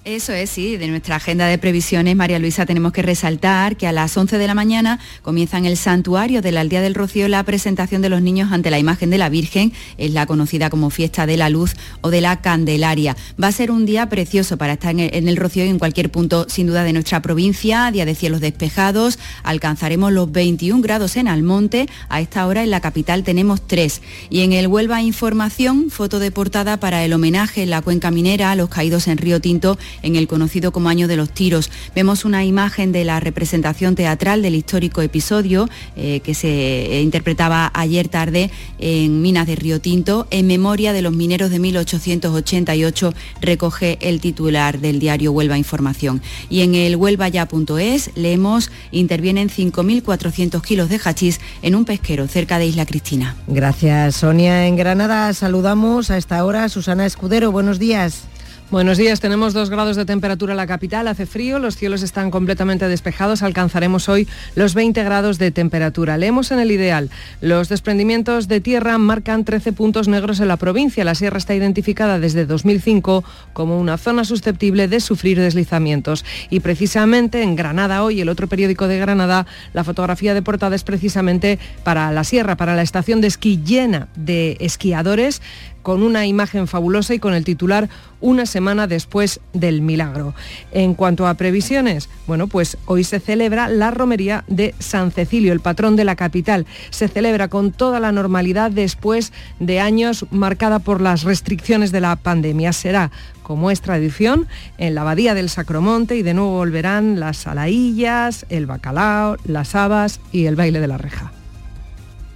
[SPEAKER 40] Eso es, sí, de nuestra agenda de previsiones, María Luisa, tenemos que resaltar que a las 11 de la mañana comienza en el santuario de la Aldea del Rocío la presentación de los niños ante la imagen de la Virgen, es la conocida como Fiesta de la Luz o de la Candelaria. Va a ser un día precioso para estar en el, Rocío y en cualquier punto, sin duda, de nuestra provincia, día de cielos despejados, alcanzaremos los 21 grados en Almonte, a esta hora en la capital tenemos 3. Y en el Huelva Información, foto de portada para el homenaje en la cuenca minera a los caídos en Río Tinto en el conocido como Año de los Tiros. Vemos una imagen de la representación teatral del histórico episodio eh, que se eh, interpretaba ayer tarde en Minas de Río Tinto. En memoria de los mineros de 1888 recoge el titular del diario Huelva Información. Y en el huelvaya.es leemos intervienen 5.400 kilos de hachís en un pesquero cerca de Isla Cristina.
[SPEAKER 3] Gracias, Sonia. En Granada saludamos a esta hora a Susana Escudero. Buenos días.
[SPEAKER 41] Buenos días, tenemos dos grados de temperatura en la capital, hace frío, los cielos están completamente despejados, alcanzaremos hoy los 20 grados de temperatura. Leemos en el ideal, los desprendimientos de tierra marcan 13 puntos negros en la provincia. La sierra está identificada desde 2005 como una zona susceptible de sufrir deslizamientos. Y precisamente en Granada hoy, el otro periódico de Granada, la fotografía de portada es precisamente para la sierra, para la estación de esquí llena de esquiadores con una imagen fabulosa y con el titular Una semana después del milagro. En cuanto a previsiones, bueno, pues hoy se celebra la romería de San Cecilio, el patrón de la capital. Se celebra con toda la normalidad después de años marcada por las restricciones de la pandemia. Será como es tradición, en la abadía del Sacromonte y de nuevo volverán las salaillas, el bacalao, las habas y el baile de la reja.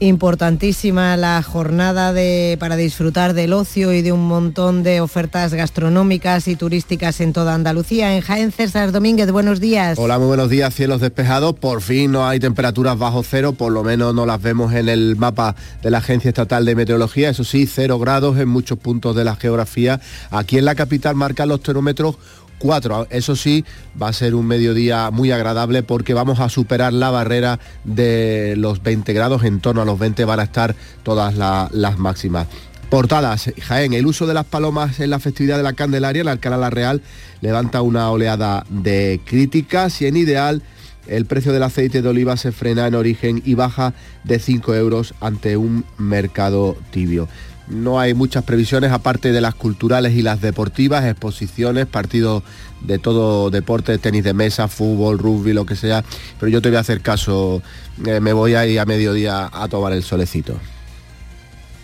[SPEAKER 3] Importantísima la jornada para disfrutar del ocio y de un montón de ofertas gastronómicas y turísticas en toda Andalucía. En Jaén, César Domínguez, buenos días.
[SPEAKER 42] Hola, muy buenos días, cielos despejados. Por fin no hay temperaturas bajo cero, por lo menos no las vemos en el mapa de la Agencia Estatal de Meteorología. Eso sí, cero grados en muchos puntos de la geografía. Aquí en la capital marcan los termómetros 4. Eso sí, va a ser un mediodía muy agradable porque vamos a superar la barrera de los 20 grados, en torno a los 20 van a estar todas las máximas. Portadas, Jaén, el uso de las palomas en la festividad de la Candelaria, la Alcalá La Real levanta una oleada de críticas y en ideal el precio del aceite de oliva se frena en origen y baja de 5 euros ante un mercado tibio. No hay muchas previsiones aparte de las culturales y las deportivas, exposiciones, partidos de todo deporte, tenis de mesa, fútbol, rugby, lo que sea. Pero yo te voy a hacer caso, eh, me voy a ir a mediodía a tomar el solecito.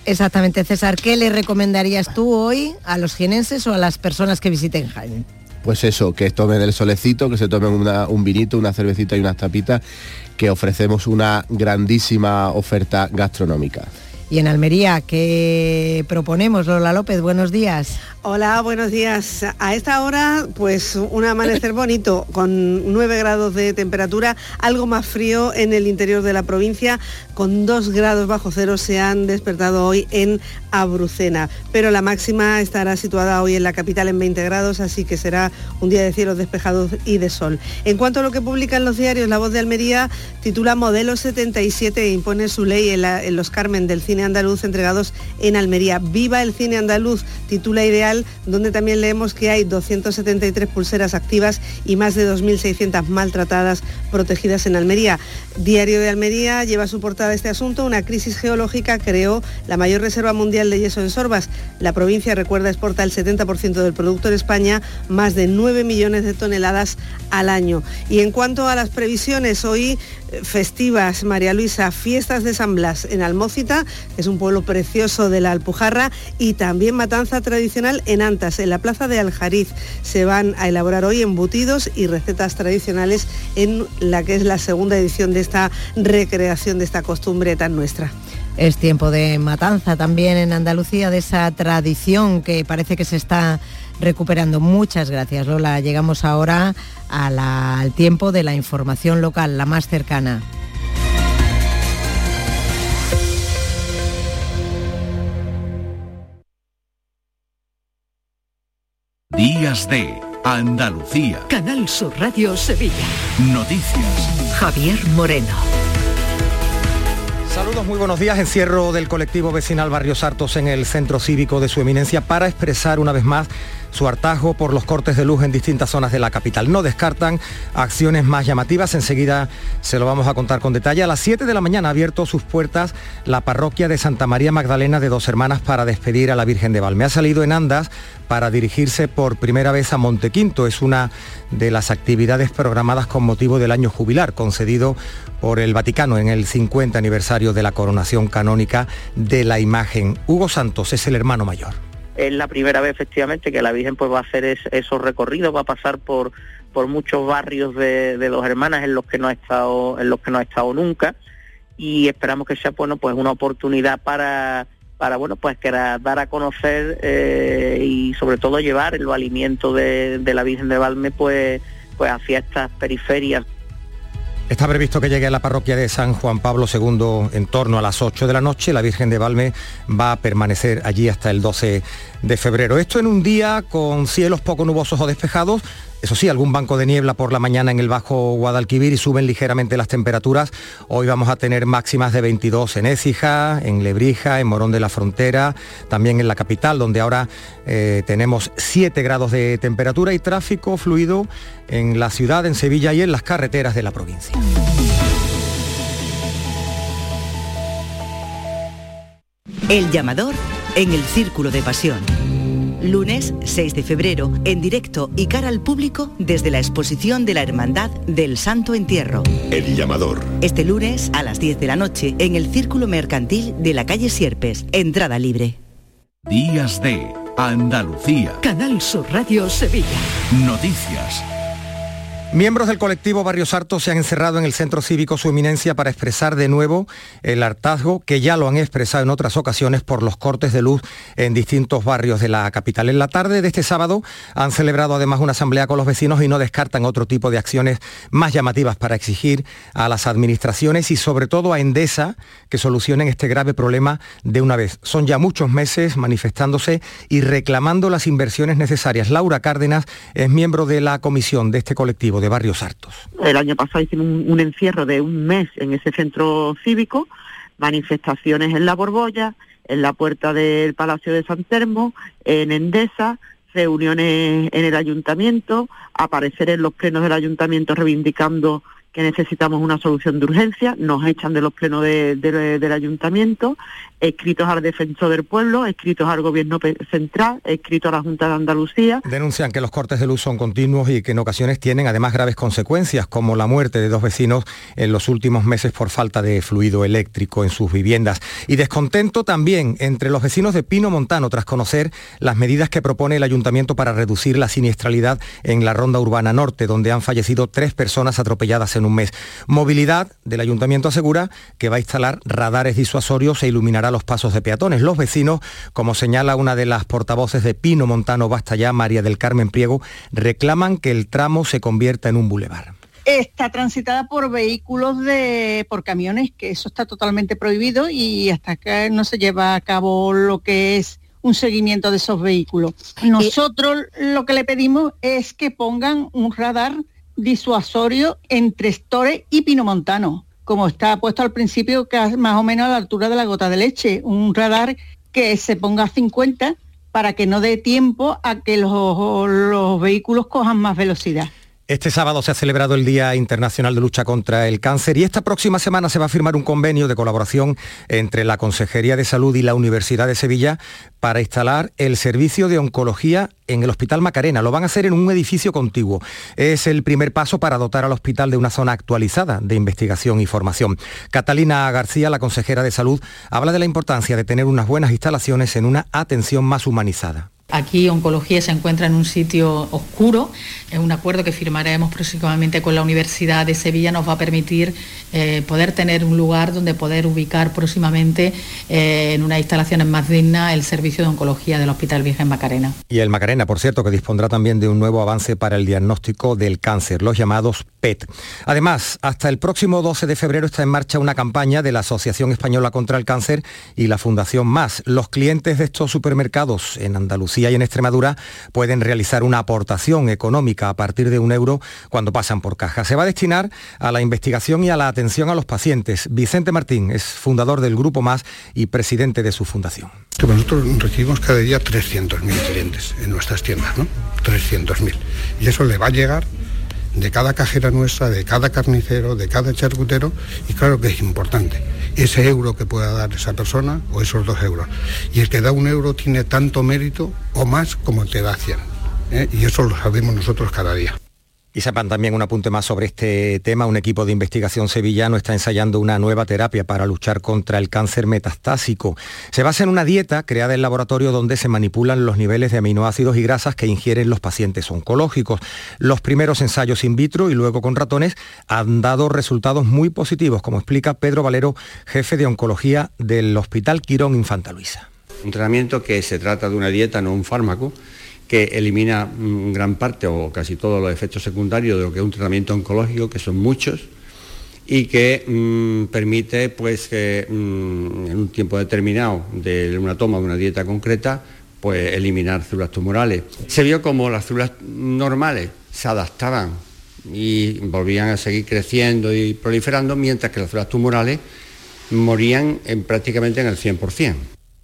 [SPEAKER 3] Exactamente, César. ¿Qué le recomendarías tú hoy a los jienenses o a las personas que visiten Jaén?
[SPEAKER 42] Pues eso, que tomen el solecito, que se tomen un vinito, una cervecita y unas tapitas, que ofrecemos una grandísima oferta gastronómica.
[SPEAKER 3] Y en Almería, ¿qué proponemos, Lola López? Buenos días.
[SPEAKER 43] Hola, buenos días. A esta hora, pues un amanecer bonito, con 9 grados de temperatura, algo más frío en el interior de la provincia, con 2 grados bajo cero se han despertado hoy en Abrucena, pero la máxima estará situada hoy en la capital en 20 grados, así que será un día de cielos despejados y de sol. En cuanto a lo que publican los diarios, La Voz de Almería titula Modelo 77 e impone su ley en, en los Carmen del cine andaluz entregados en Almería. Viva el cine andaluz, titula Ideal donde también leemos que hay 273 pulseras activas y más de 2.600 maltratadas protegidas en Almería. Diario de Almería lleva su portada este asunto. Una crisis geológica creó la mayor reserva mundial de yeso en Sorbas. La provincia, recuerda, exporta el 70% del producto en España, más de 9 millones de toneladas al año. Y en cuanto a las previsiones, hoy festivas, María Luisa, fiestas de San Blas en Almócita, que es un pueblo precioso de la Alpujarra, y también matanza tradicional en Antas, en la plaza de Aljariz. Se van a elaborar hoy embutidos y recetas tradicionales en la que es la segunda edición de esta recreación de esta costumbre tan nuestra.
[SPEAKER 3] Es tiempo de matanza también en Andalucía, de esa tradición que parece que se está recuperando. Muchas gracias, Lola. Llegamos ahora al tiempo de la información local, la más cercana.
[SPEAKER 9] Días de Andalucía.
[SPEAKER 1] Canal Sur Radio Sevilla.
[SPEAKER 9] Noticias.
[SPEAKER 1] Javier Moreno.
[SPEAKER 38] Saludos, muy buenos días. Encierro del colectivo vecinal Barrio Sartos en el centro cívico de su eminencia para expresar una vez más su hartazgo por los cortes de luz en distintas zonas de la capital. No descartan acciones más llamativas, enseguida se lo vamos a contar con detalle. A las 7 de la mañana ha abierto sus puertas la parroquia de Santa María Magdalena de Dos Hermanas para despedir a la Virgen de Valme. Ha salido en andas para dirigirse por primera vez a Montequinto. Es una de las actividades programadas con motivo del año jubilar concedido por el Vaticano en el 50 aniversario de la coronación canónica de la imagen. Hugo Santos es el hermano mayor
[SPEAKER 44] es la primera vez efectivamente que la Virgen pues va a hacer esos recorridos, va a pasar por, por muchos barrios de, dos hermanas en los que no ha estado, en los que no ha estado nunca. Y esperamos que sea bueno pues una oportunidad para para bueno pues que dar a conocer eh, y sobre todo llevar el alimento de, de la Virgen de Valme pues pues hacia estas periferias
[SPEAKER 38] Está previsto que llegue a la parroquia de San Juan Pablo II en torno a las 8 de la noche. La Virgen de Valme va a permanecer allí hasta el 12 de febrero. Esto en un día con cielos poco nubosos o despejados, eso sí, algún banco de niebla por la mañana en el Bajo Guadalquivir y suben ligeramente las temperaturas. Hoy vamos a tener máximas de 22 en Écija, en Lebrija, en Morón de la Frontera, también en la capital, donde ahora eh, tenemos 7 grados de temperatura y tráfico fluido en la ciudad, en Sevilla y en las carreteras de la provincia.
[SPEAKER 45] El llamador en el círculo de pasión lunes 6 de febrero, en directo y cara al público desde la exposición de la Hermandad del Santo Entierro.
[SPEAKER 9] El llamador.
[SPEAKER 45] Este lunes a las 10 de la noche en el Círculo Mercantil de la calle Sierpes, entrada libre.
[SPEAKER 9] Días de Andalucía.
[SPEAKER 1] Canal Sur Radio Sevilla.
[SPEAKER 9] Noticias.
[SPEAKER 38] Miembros del colectivo Barrios Hartos se han encerrado en el centro cívico Su Eminencia para expresar de nuevo el hartazgo que ya lo han expresado en otras ocasiones por los cortes de luz en distintos barrios de la capital. En la tarde de este sábado han celebrado además una asamblea con los vecinos y no descartan otro tipo de acciones más llamativas para exigir a las administraciones y sobre todo a Endesa que solucionen este grave problema de una vez. Son ya muchos meses manifestándose y reclamando las inversiones necesarias. Laura Cárdenas es miembro de la comisión de este colectivo de Barrios Hartos.
[SPEAKER 46] El año pasado hicimos un, encierro de un mes en ese centro cívico, manifestaciones en la Borbolla, en la puerta del Palacio de San Termo, en Endesa, reuniones en el ayuntamiento, aparecer en los plenos del ayuntamiento reivindicando que necesitamos una solución de urgencia, nos echan de los plenos del ayuntamiento, escritos al defensor del pueblo, escritos al gobierno central, escritos a la Junta de Andalucía.
[SPEAKER 38] Denuncian que los cortes de luz son continuos y que en ocasiones tienen además graves consecuencias, como la muerte de dos vecinos en los últimos meses por falta de fluido eléctrico en sus viviendas. Y descontento también entre los vecinos de Pino Montano tras conocer las medidas que propone el ayuntamiento para reducir la siniestralidad en la ronda urbana norte, donde han fallecido tres personas atropelladas en un mes. Movilidad del ayuntamiento asegura que va a instalar radares disuasorios e iluminará los pasos de peatones. Los vecinos, como señala una de las portavoces de Pino Montano Basta ya, María del Carmen Priego, reclaman que el tramo se convierta en un bulevar
[SPEAKER 47] está transitada por vehículos de por camiones, que eso está totalmente prohibido y hasta que no se lleva a cabo lo que es un seguimiento de esos vehículos. Nosotros lo que le pedimos es que pongan un radar disuasorio entre Store y Pinomontano, como está puesto al principio, que más o menos a la altura de la gota de leche, un radar que se ponga a 50 para que no dé tiempo a que los vehículos cojan más velocidad.
[SPEAKER 38] Este sábado se ha celebrado el Día Internacional de Lucha contra el Cáncer y esta próxima semana se va a firmar un convenio de colaboración entre la Consejería de Salud y la Universidad de Sevilla para instalar el servicio de oncología en el Hospital Macarena. Lo van a hacer en un edificio contiguo. Es el primer paso para dotar al hospital de una zona actualizada de investigación y formación. Catalina García, la consejera de Salud, habla de la importancia de tener unas buenas instalaciones en una atención más humanizada.
[SPEAKER 48] Aquí oncología se encuentra en un sitio oscuro. Un acuerdo que firmaremos próximamente con la Universidad de Sevilla nos va a permitir eh, poder tener un lugar donde poder ubicar próximamente eh, en unas instalaciones más dignas el servicio de oncología del Hospital Virgen Macarena.
[SPEAKER 38] Y el Macarena, por cierto, que dispondrá también de un nuevo avance para el diagnóstico del cáncer, los llamados PET. Además, hasta el próximo 12 de febrero está en marcha una campaña de la Asociación Española contra el Cáncer y la Fundación Más. Los clientes de estos supermercados en Andalucía y en Extremadura pueden realizar una aportación económica a partir de un euro cuando pasan por caja. Se va a destinar a la investigación y a la atención a los pacientes. Vicente Martín es fundador del Grupo Más y presidente de su fundación.
[SPEAKER 49] Nosotros recibimos cada día 300.000 clientes en nuestras tiendas, ¿no? 300.000. Y eso le va a llegar de cada cajera nuestra, de cada carnicero, de cada charcutero, y claro que es importante ese euro que pueda dar esa persona o esos dos euros. Y el que da un euro tiene tanto mérito o más como el que da 100. ¿eh? Y eso lo sabemos nosotros cada día.
[SPEAKER 38] Y sepan también un apunte más sobre este tema. Un equipo de investigación sevillano está ensayando una nueva terapia para luchar contra el cáncer metastásico. Se basa en una dieta creada en laboratorio donde se manipulan los niveles de aminoácidos y grasas que ingieren los pacientes oncológicos. Los primeros ensayos in vitro y luego con ratones han dado resultados muy positivos, como explica Pedro Valero, jefe de oncología del Hospital Quirón Infanta Luisa.
[SPEAKER 50] Un tratamiento que se trata de una dieta, no un fármaco que elimina mm, gran parte o casi todos los efectos secundarios de lo que es un tratamiento oncológico, que son muchos, y que mm, permite pues que mm, en un tiempo determinado de una toma de una dieta concreta pues eliminar células tumorales. Se vio como las células normales se adaptaban y volvían a seguir creciendo y proliferando, mientras que las células tumorales morían en, prácticamente en el 100%.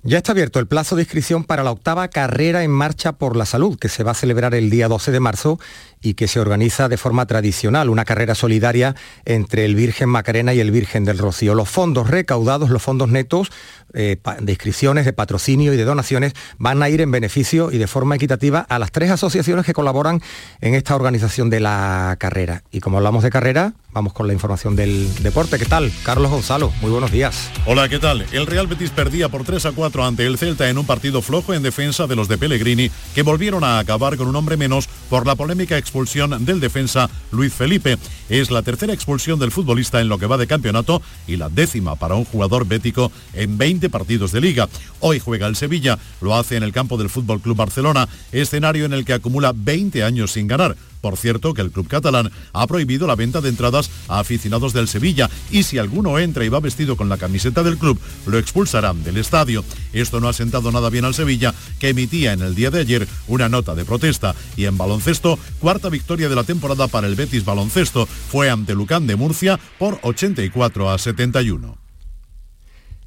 [SPEAKER 38] Ya está abierto el plazo de inscripción para la octava carrera en marcha por la salud, que se va a celebrar el día 12 de marzo y que se organiza de forma tradicional, una carrera solidaria entre el Virgen Macarena y el Virgen del Rocío. Los fondos recaudados, los fondos netos eh, de inscripciones, de patrocinio y de donaciones van a ir en beneficio y de forma equitativa a las tres asociaciones que colaboran en esta organización de la carrera. Y como hablamos de carrera, vamos con la información del deporte. ¿Qué tal? Carlos Gonzalo, muy buenos días.
[SPEAKER 27] Hola, ¿qué tal? El Real Betis perdía por 3 a 4 ante el Celta en un partido flojo en defensa de los de Pellegrini, que volvieron a acabar con un hombre menos por la polémica expulsión del defensa Luis Felipe. Es la tercera expulsión del futbolista en lo que va de campeonato y la décima para un jugador bético en 20 partidos de liga. Hoy juega el Sevilla, lo hace en el campo del Fútbol Club Barcelona, escenario en el que acumula 20 años sin ganar. Por cierto, que el club catalán ha prohibido la venta de entradas a aficionados del Sevilla y si alguno entra y va vestido con la camiseta del club, lo expulsarán del estadio. Esto no ha sentado nada bien al Sevilla, que emitía en el día de ayer una nota de protesta. Y en baloncesto, cuarta victoria de la temporada para el Betis Baloncesto fue ante Lucán de Murcia por 84 a 71.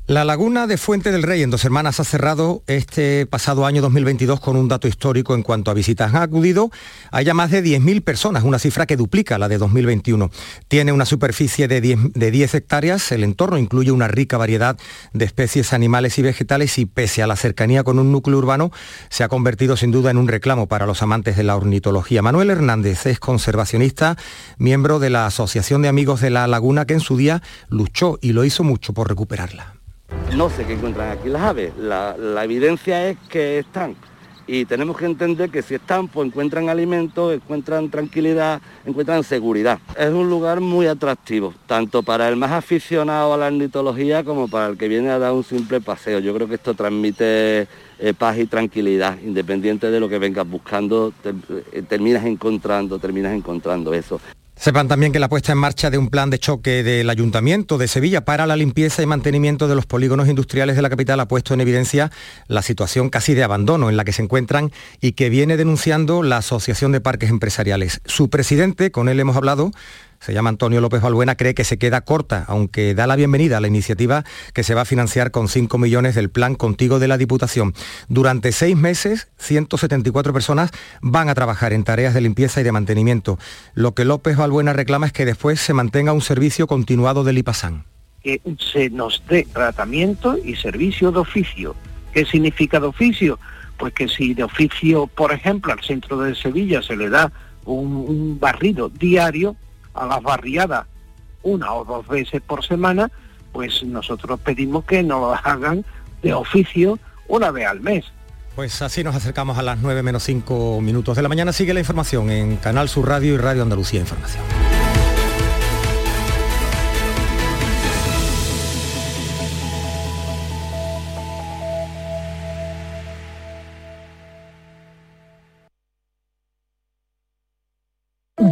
[SPEAKER 38] La laguna de Fuente del Rey en Dos Hermanas ha cerrado este pasado año 2022 con un dato histórico en cuanto a visitas. Han acudido a ya más de 10.000 personas, una cifra que duplica la de 2021. Tiene una superficie de 10, de 10 hectáreas, el entorno incluye una rica variedad de especies animales y vegetales y pese a la cercanía con un núcleo urbano, se ha convertido sin duda en un reclamo para los amantes de la ornitología. Manuel Hernández es conservacionista, miembro de la Asociación de Amigos de la Laguna que en su día luchó y lo hizo mucho por recuperarla.
[SPEAKER 51] No sé qué encuentran aquí las aves, la, evidencia es que están
[SPEAKER 50] y tenemos que entender que si están, pues encuentran alimentos, encuentran tranquilidad, encuentran seguridad. Es un lugar muy atractivo, tanto para el más aficionado a la ornitología como para el que viene a dar un simple paseo. Yo creo que esto transmite eh, paz y tranquilidad, independiente de lo que vengas buscando, eh, terminas encontrando, terminas encontrando eso.
[SPEAKER 38] Sepan también que la puesta en marcha de un plan de choque del Ayuntamiento de Sevilla para la limpieza y mantenimiento de los polígonos industriales de la capital ha puesto en evidencia la situación casi de abandono en la que se encuentran y que viene denunciando la Asociación de Parques Empresariales. Su presidente, con él hemos hablado, se llama Antonio López Balbuena, cree que se queda corta, aunque da la bienvenida a la iniciativa que se va a financiar con 5 millones del plan Contigo de la Diputación. Durante seis meses, 174 personas van a trabajar en tareas de limpieza y de mantenimiento. Lo que López Balbuena reclama es que después se mantenga un servicio continuado del IPASAN.
[SPEAKER 41] Que se nos dé tratamiento y servicio de oficio. ¿Qué significa de oficio? Pues que si de oficio, por ejemplo, al centro de Sevilla se le da un, un barrido diario, a las barriadas una o dos veces por semana, pues nosotros pedimos que nos lo hagan de oficio una vez al mes.
[SPEAKER 38] Pues así nos acercamos a las 9 menos 5 minutos de la mañana. Sigue la información en Canal Sur Radio y Radio Andalucía Información.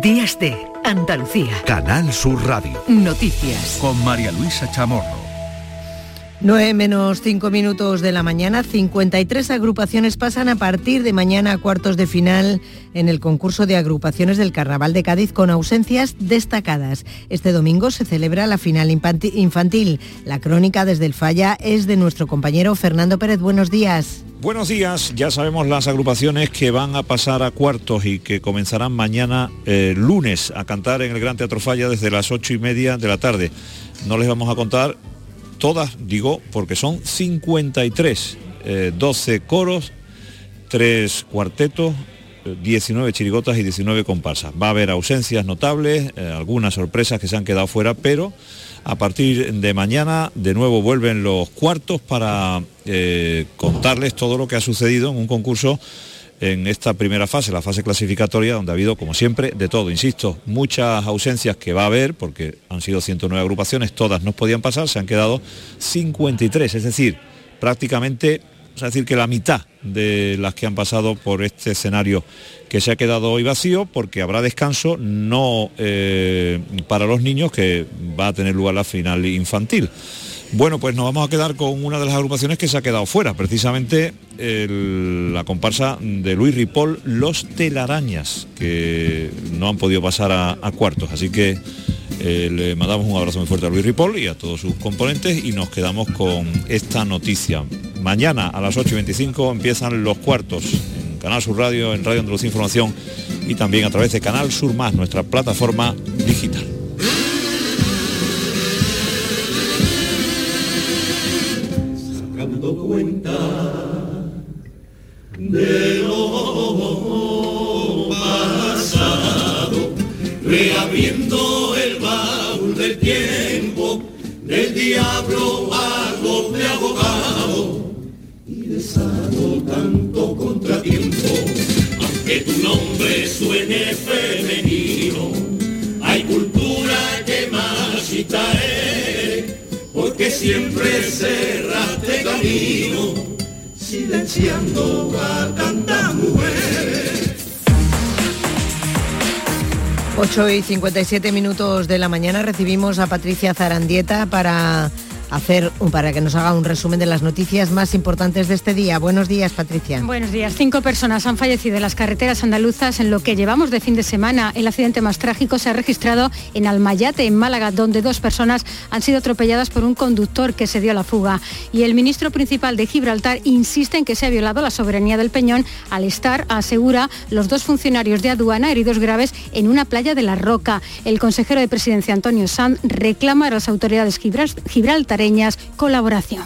[SPEAKER 1] Días de Andalucía.
[SPEAKER 9] Canal Sur Radio.
[SPEAKER 1] Noticias.
[SPEAKER 9] Con María Luisa Chamorro.
[SPEAKER 3] 9 menos 5 minutos de la mañana, 53 agrupaciones pasan a partir de mañana a cuartos de final en el concurso de agrupaciones del Carnaval de Cádiz con ausencias destacadas. Este domingo se celebra la final infantil. La crónica desde el Falla es de nuestro compañero Fernando Pérez. Buenos días.
[SPEAKER 52] Buenos días, ya sabemos las agrupaciones que van a pasar a cuartos y que comenzarán mañana eh, lunes a cantar en el Gran Teatro Falla desde las ocho y media de la tarde. No les vamos a contar todas, digo, porque son 53, 12 eh, coros, 3 cuartetos, 19 chirigotas y 19 comparsas. Va a haber ausencias notables, eh, algunas sorpresas que se han quedado fuera, pero a partir de mañana de nuevo vuelven los cuartos para eh, contarles todo lo que ha sucedido en un concurso en esta primera fase, la fase clasificatoria, donde ha habido, como siempre, de todo. Insisto, muchas ausencias que va a haber, porque han sido 109 agrupaciones, todas no podían pasar, se han quedado 53, es decir, prácticamente, es decir, que la mitad de las que han pasado por este escenario que se ha quedado hoy vacío, porque habrá descanso, no eh, para los niños, que va a tener lugar la final infantil. Bueno, pues nos vamos a quedar con una de las agrupaciones que se ha quedado fuera, precisamente la comparsa de Luis Ripoll, Los Telarañas, que no han podido pasar a, cuartos. Así que eh, le mandamos un abrazo muy fuerte a Luis Ripoll y a todos sus componentes y nos quedamos con esta noticia. Mañana a las 8.25 empiezan los cuartos en Canal Sur Radio, en Radio Andalucía Información y también a través de Canal Sur Más, nuestra plataforma digital.
[SPEAKER 53] Cuenta de lo pasado, reabriendo el baúl del tiempo, del diablo hago de abogado y deshago tanto contratiempo, aunque tu nombre suene femenino, porque siempre cerraste camino, silenciando a tantas mujeres.
[SPEAKER 3] 8 y 57 minutos de la mañana recibimos a Patricia Zarandieta para hacer para que nos haga un resumen de las noticias más importantes de este día. Buenos días, Patricia.
[SPEAKER 13] Buenos días. Cinco personas han fallecido en las carreteras andaluzas en lo que llevamos de fin de semana. El accidente más trágico se ha registrado en Almayate, en Málaga, donde dos personas han sido atropelladas por un conductor que se dio a la fuga. Y el ministro principal de Gibraltar insiste en que se ha violado la soberanía del Peñón al estar, asegura, los dos funcionarios de aduana heridos graves en una playa de la Roca. El consejero de presidencia, Antonio Sanz, reclama a las autoridades Gibraltar colaboración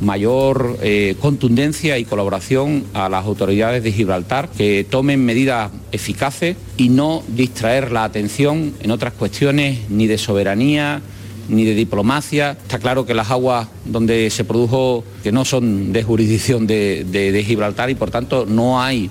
[SPEAKER 4] mayor eh, contundencia y colaboración a las autoridades de Gibraltar, que tomen medidas eficaces y no distraer la atención en otras cuestiones ni de soberanía, ni de diplomacia. Está claro que las aguas donde se produjo, que no son de jurisdicción de, de Gibraltar y por tanto no hay,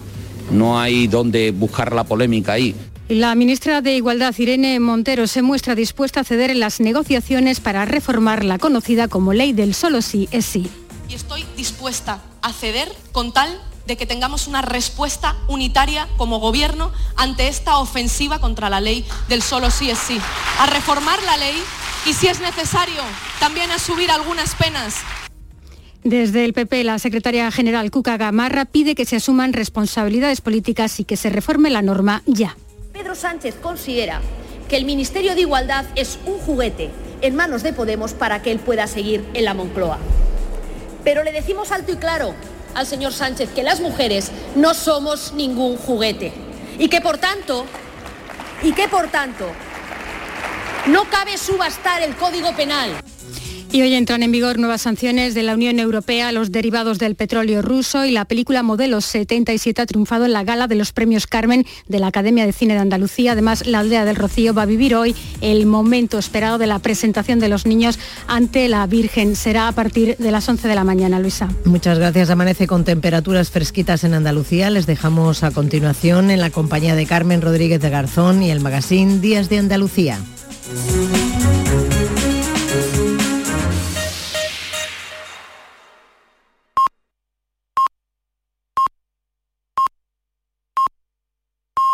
[SPEAKER 4] no hay donde buscar la polémica ahí.
[SPEAKER 13] La ministra de Igualdad, Irene Montero, se muestra dispuesta a ceder en las negociaciones para reformar la conocida como ley del solo sí es sí.
[SPEAKER 5] Y estoy dispuesta a ceder con tal de que tengamos una respuesta unitaria como gobierno ante esta ofensiva contra la ley del solo sí es sí. A reformar la ley y si es necesario también a subir algunas penas
[SPEAKER 13] desde el PP, la secretaria general Cuca Gamarra pide que se asuman responsabilidades políticas y que se reforme la norma ya.
[SPEAKER 6] Pedro Sánchez considera que el Ministerio de Igualdad es un juguete en manos de Podemos para que él pueda seguir en la Moncloa. Pero le decimos alto y claro al señor Sánchez que las mujeres no somos ningún juguete y que por tanto y que por tanto no cabe subastar el Código Penal.
[SPEAKER 13] Y hoy entran en vigor nuevas sanciones de la Unión Europea a los derivados del petróleo ruso y la película Modelo 77 ha triunfado en la gala de los premios Carmen de la Academia de Cine de Andalucía. Además, la aldea del Rocío va a vivir hoy el momento esperado de la presentación de los niños ante la Virgen. Será a partir de las 11 de la mañana, Luisa.
[SPEAKER 3] Muchas gracias. Amanece con temperaturas fresquitas en Andalucía. Les dejamos a continuación en la compañía de Carmen Rodríguez de Garzón y el magazine Días de Andalucía.